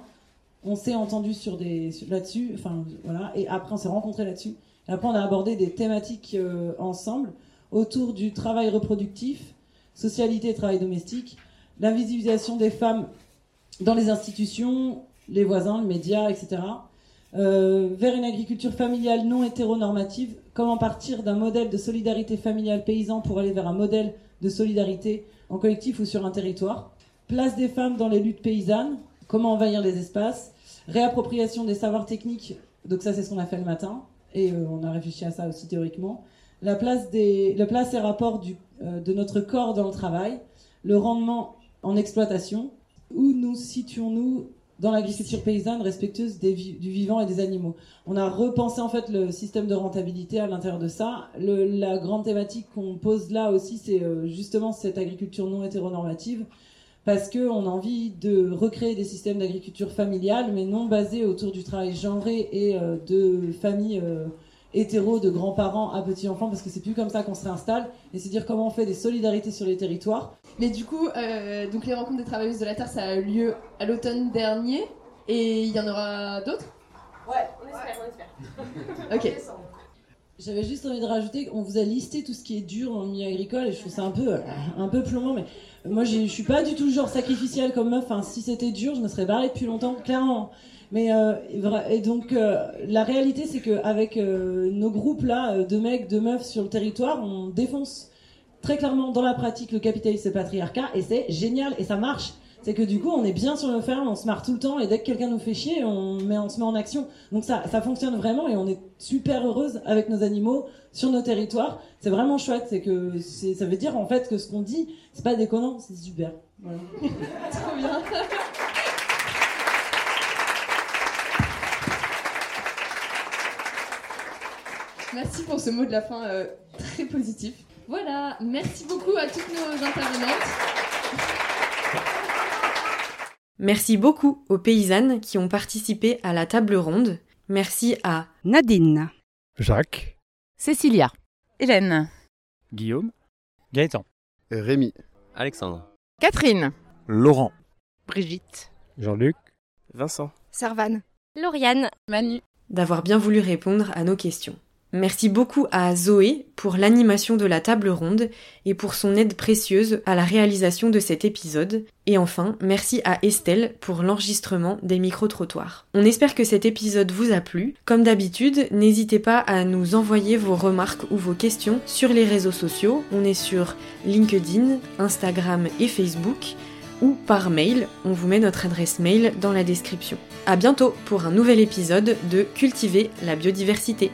on s'est entendu sur des là-dessus, enfin voilà, et après on s'est rencontrés là-dessus. Après on a abordé des thématiques euh, ensemble autour du travail reproductif, socialité et travail domestique, l'invisibilisation des femmes dans les institutions, les voisins, les médias, etc. Euh, vers une agriculture familiale non hétéronormative, comment partir d'un modèle de solidarité familiale paysan pour aller vers un modèle de solidarité en collectif ou sur un territoire. Place des femmes dans les luttes paysannes, comment envahir les espaces, réappropriation des savoirs techniques, donc ça c'est ce qu'on a fait le matin, et euh, on a réfléchi à ça aussi théoriquement. La place, des, la place et rapport du, euh, de notre corps dans le travail, le rendement en exploitation, où nous situons-nous dans l'agriculture paysanne respectueuse des du vivant et des animaux. On a repensé en fait le système de rentabilité à l'intérieur de ça. La grande thématique qu'on pose là aussi, c'est euh, justement cette agriculture non hétéronormative, parce qu'on a envie de recréer des systèmes d'agriculture familiale, mais non basés autour du travail genré et euh, de familles euh, hétéros, de grands-parents à petits-enfants, parce que c'est plus comme ça qu'on se réinstalle, et c'est dire comment on fait des solidarités sur les territoires. Mais du coup, euh, donc les rencontres des travailleuses de la Terre, ça a eu lieu à l'automne dernier. Et il y en aura d'autres? Ouais, on espère, on espère. Ok. J'avais juste envie de rajouter qu'on vous a listé tout ce qui est dur le milieu agricole et je trouve ça un peu, euh, un peu plombant. Mais moi, je suis pas du tout le genre sacrificiel comme meuf. Enfin, si c'était dur, je me serais barrée depuis longtemps, clairement. Mais euh, donc euh, la réalité, c'est que avec euh, nos groupes là de mecs, de meufs sur le territoire, on défonce très clairement dans la pratique le capitalisme et le patriarcat et c'est génial et ça marche. C'est que du coup, on est bien sur nos fermes, on se marre tout le temps, et dès que quelqu'un nous fait chier, on, met, on se met en action. Donc ça, ça fonctionne vraiment, et on est super heureuse avec nos animaux sur nos territoires. C'est vraiment chouette, c'est que c'est- ça veut dire en fait que ce qu'on dit, c'est pas déconnant, c'est super. Voilà. Trop bien. Merci pour ce mot de la fin euh, très positif. Voilà, merci beaucoup à toutes nos intervenantes. Merci beaucoup aux paysannes qui ont participé à la table ronde. Merci à Nadine, Jacques, Cécilia, Hélène, Guillaume, Gaëtan, Rémi, Alexandre, Catherine, Laurent, Brigitte, Jean-Luc, Vincent, Servane, Lauriane, Manu, d'avoir bien voulu répondre à nos questions. Merci beaucoup à Zoé pour l'animation de la table ronde et pour son aide précieuse à la réalisation de cet épisode. Et enfin, merci à Estelle pour l'enregistrement des micro-trottoirs. On espère que cet épisode vous a plu. Comme d'habitude, n'hésitez pas à nous envoyer vos remarques ou vos questions sur les réseaux sociaux. On est sur LinkedIn, Instagram et Facebook ou par mail. On vous met notre adresse mail dans la description. À bientôt pour un nouvel épisode de Cultiver la biodiversité.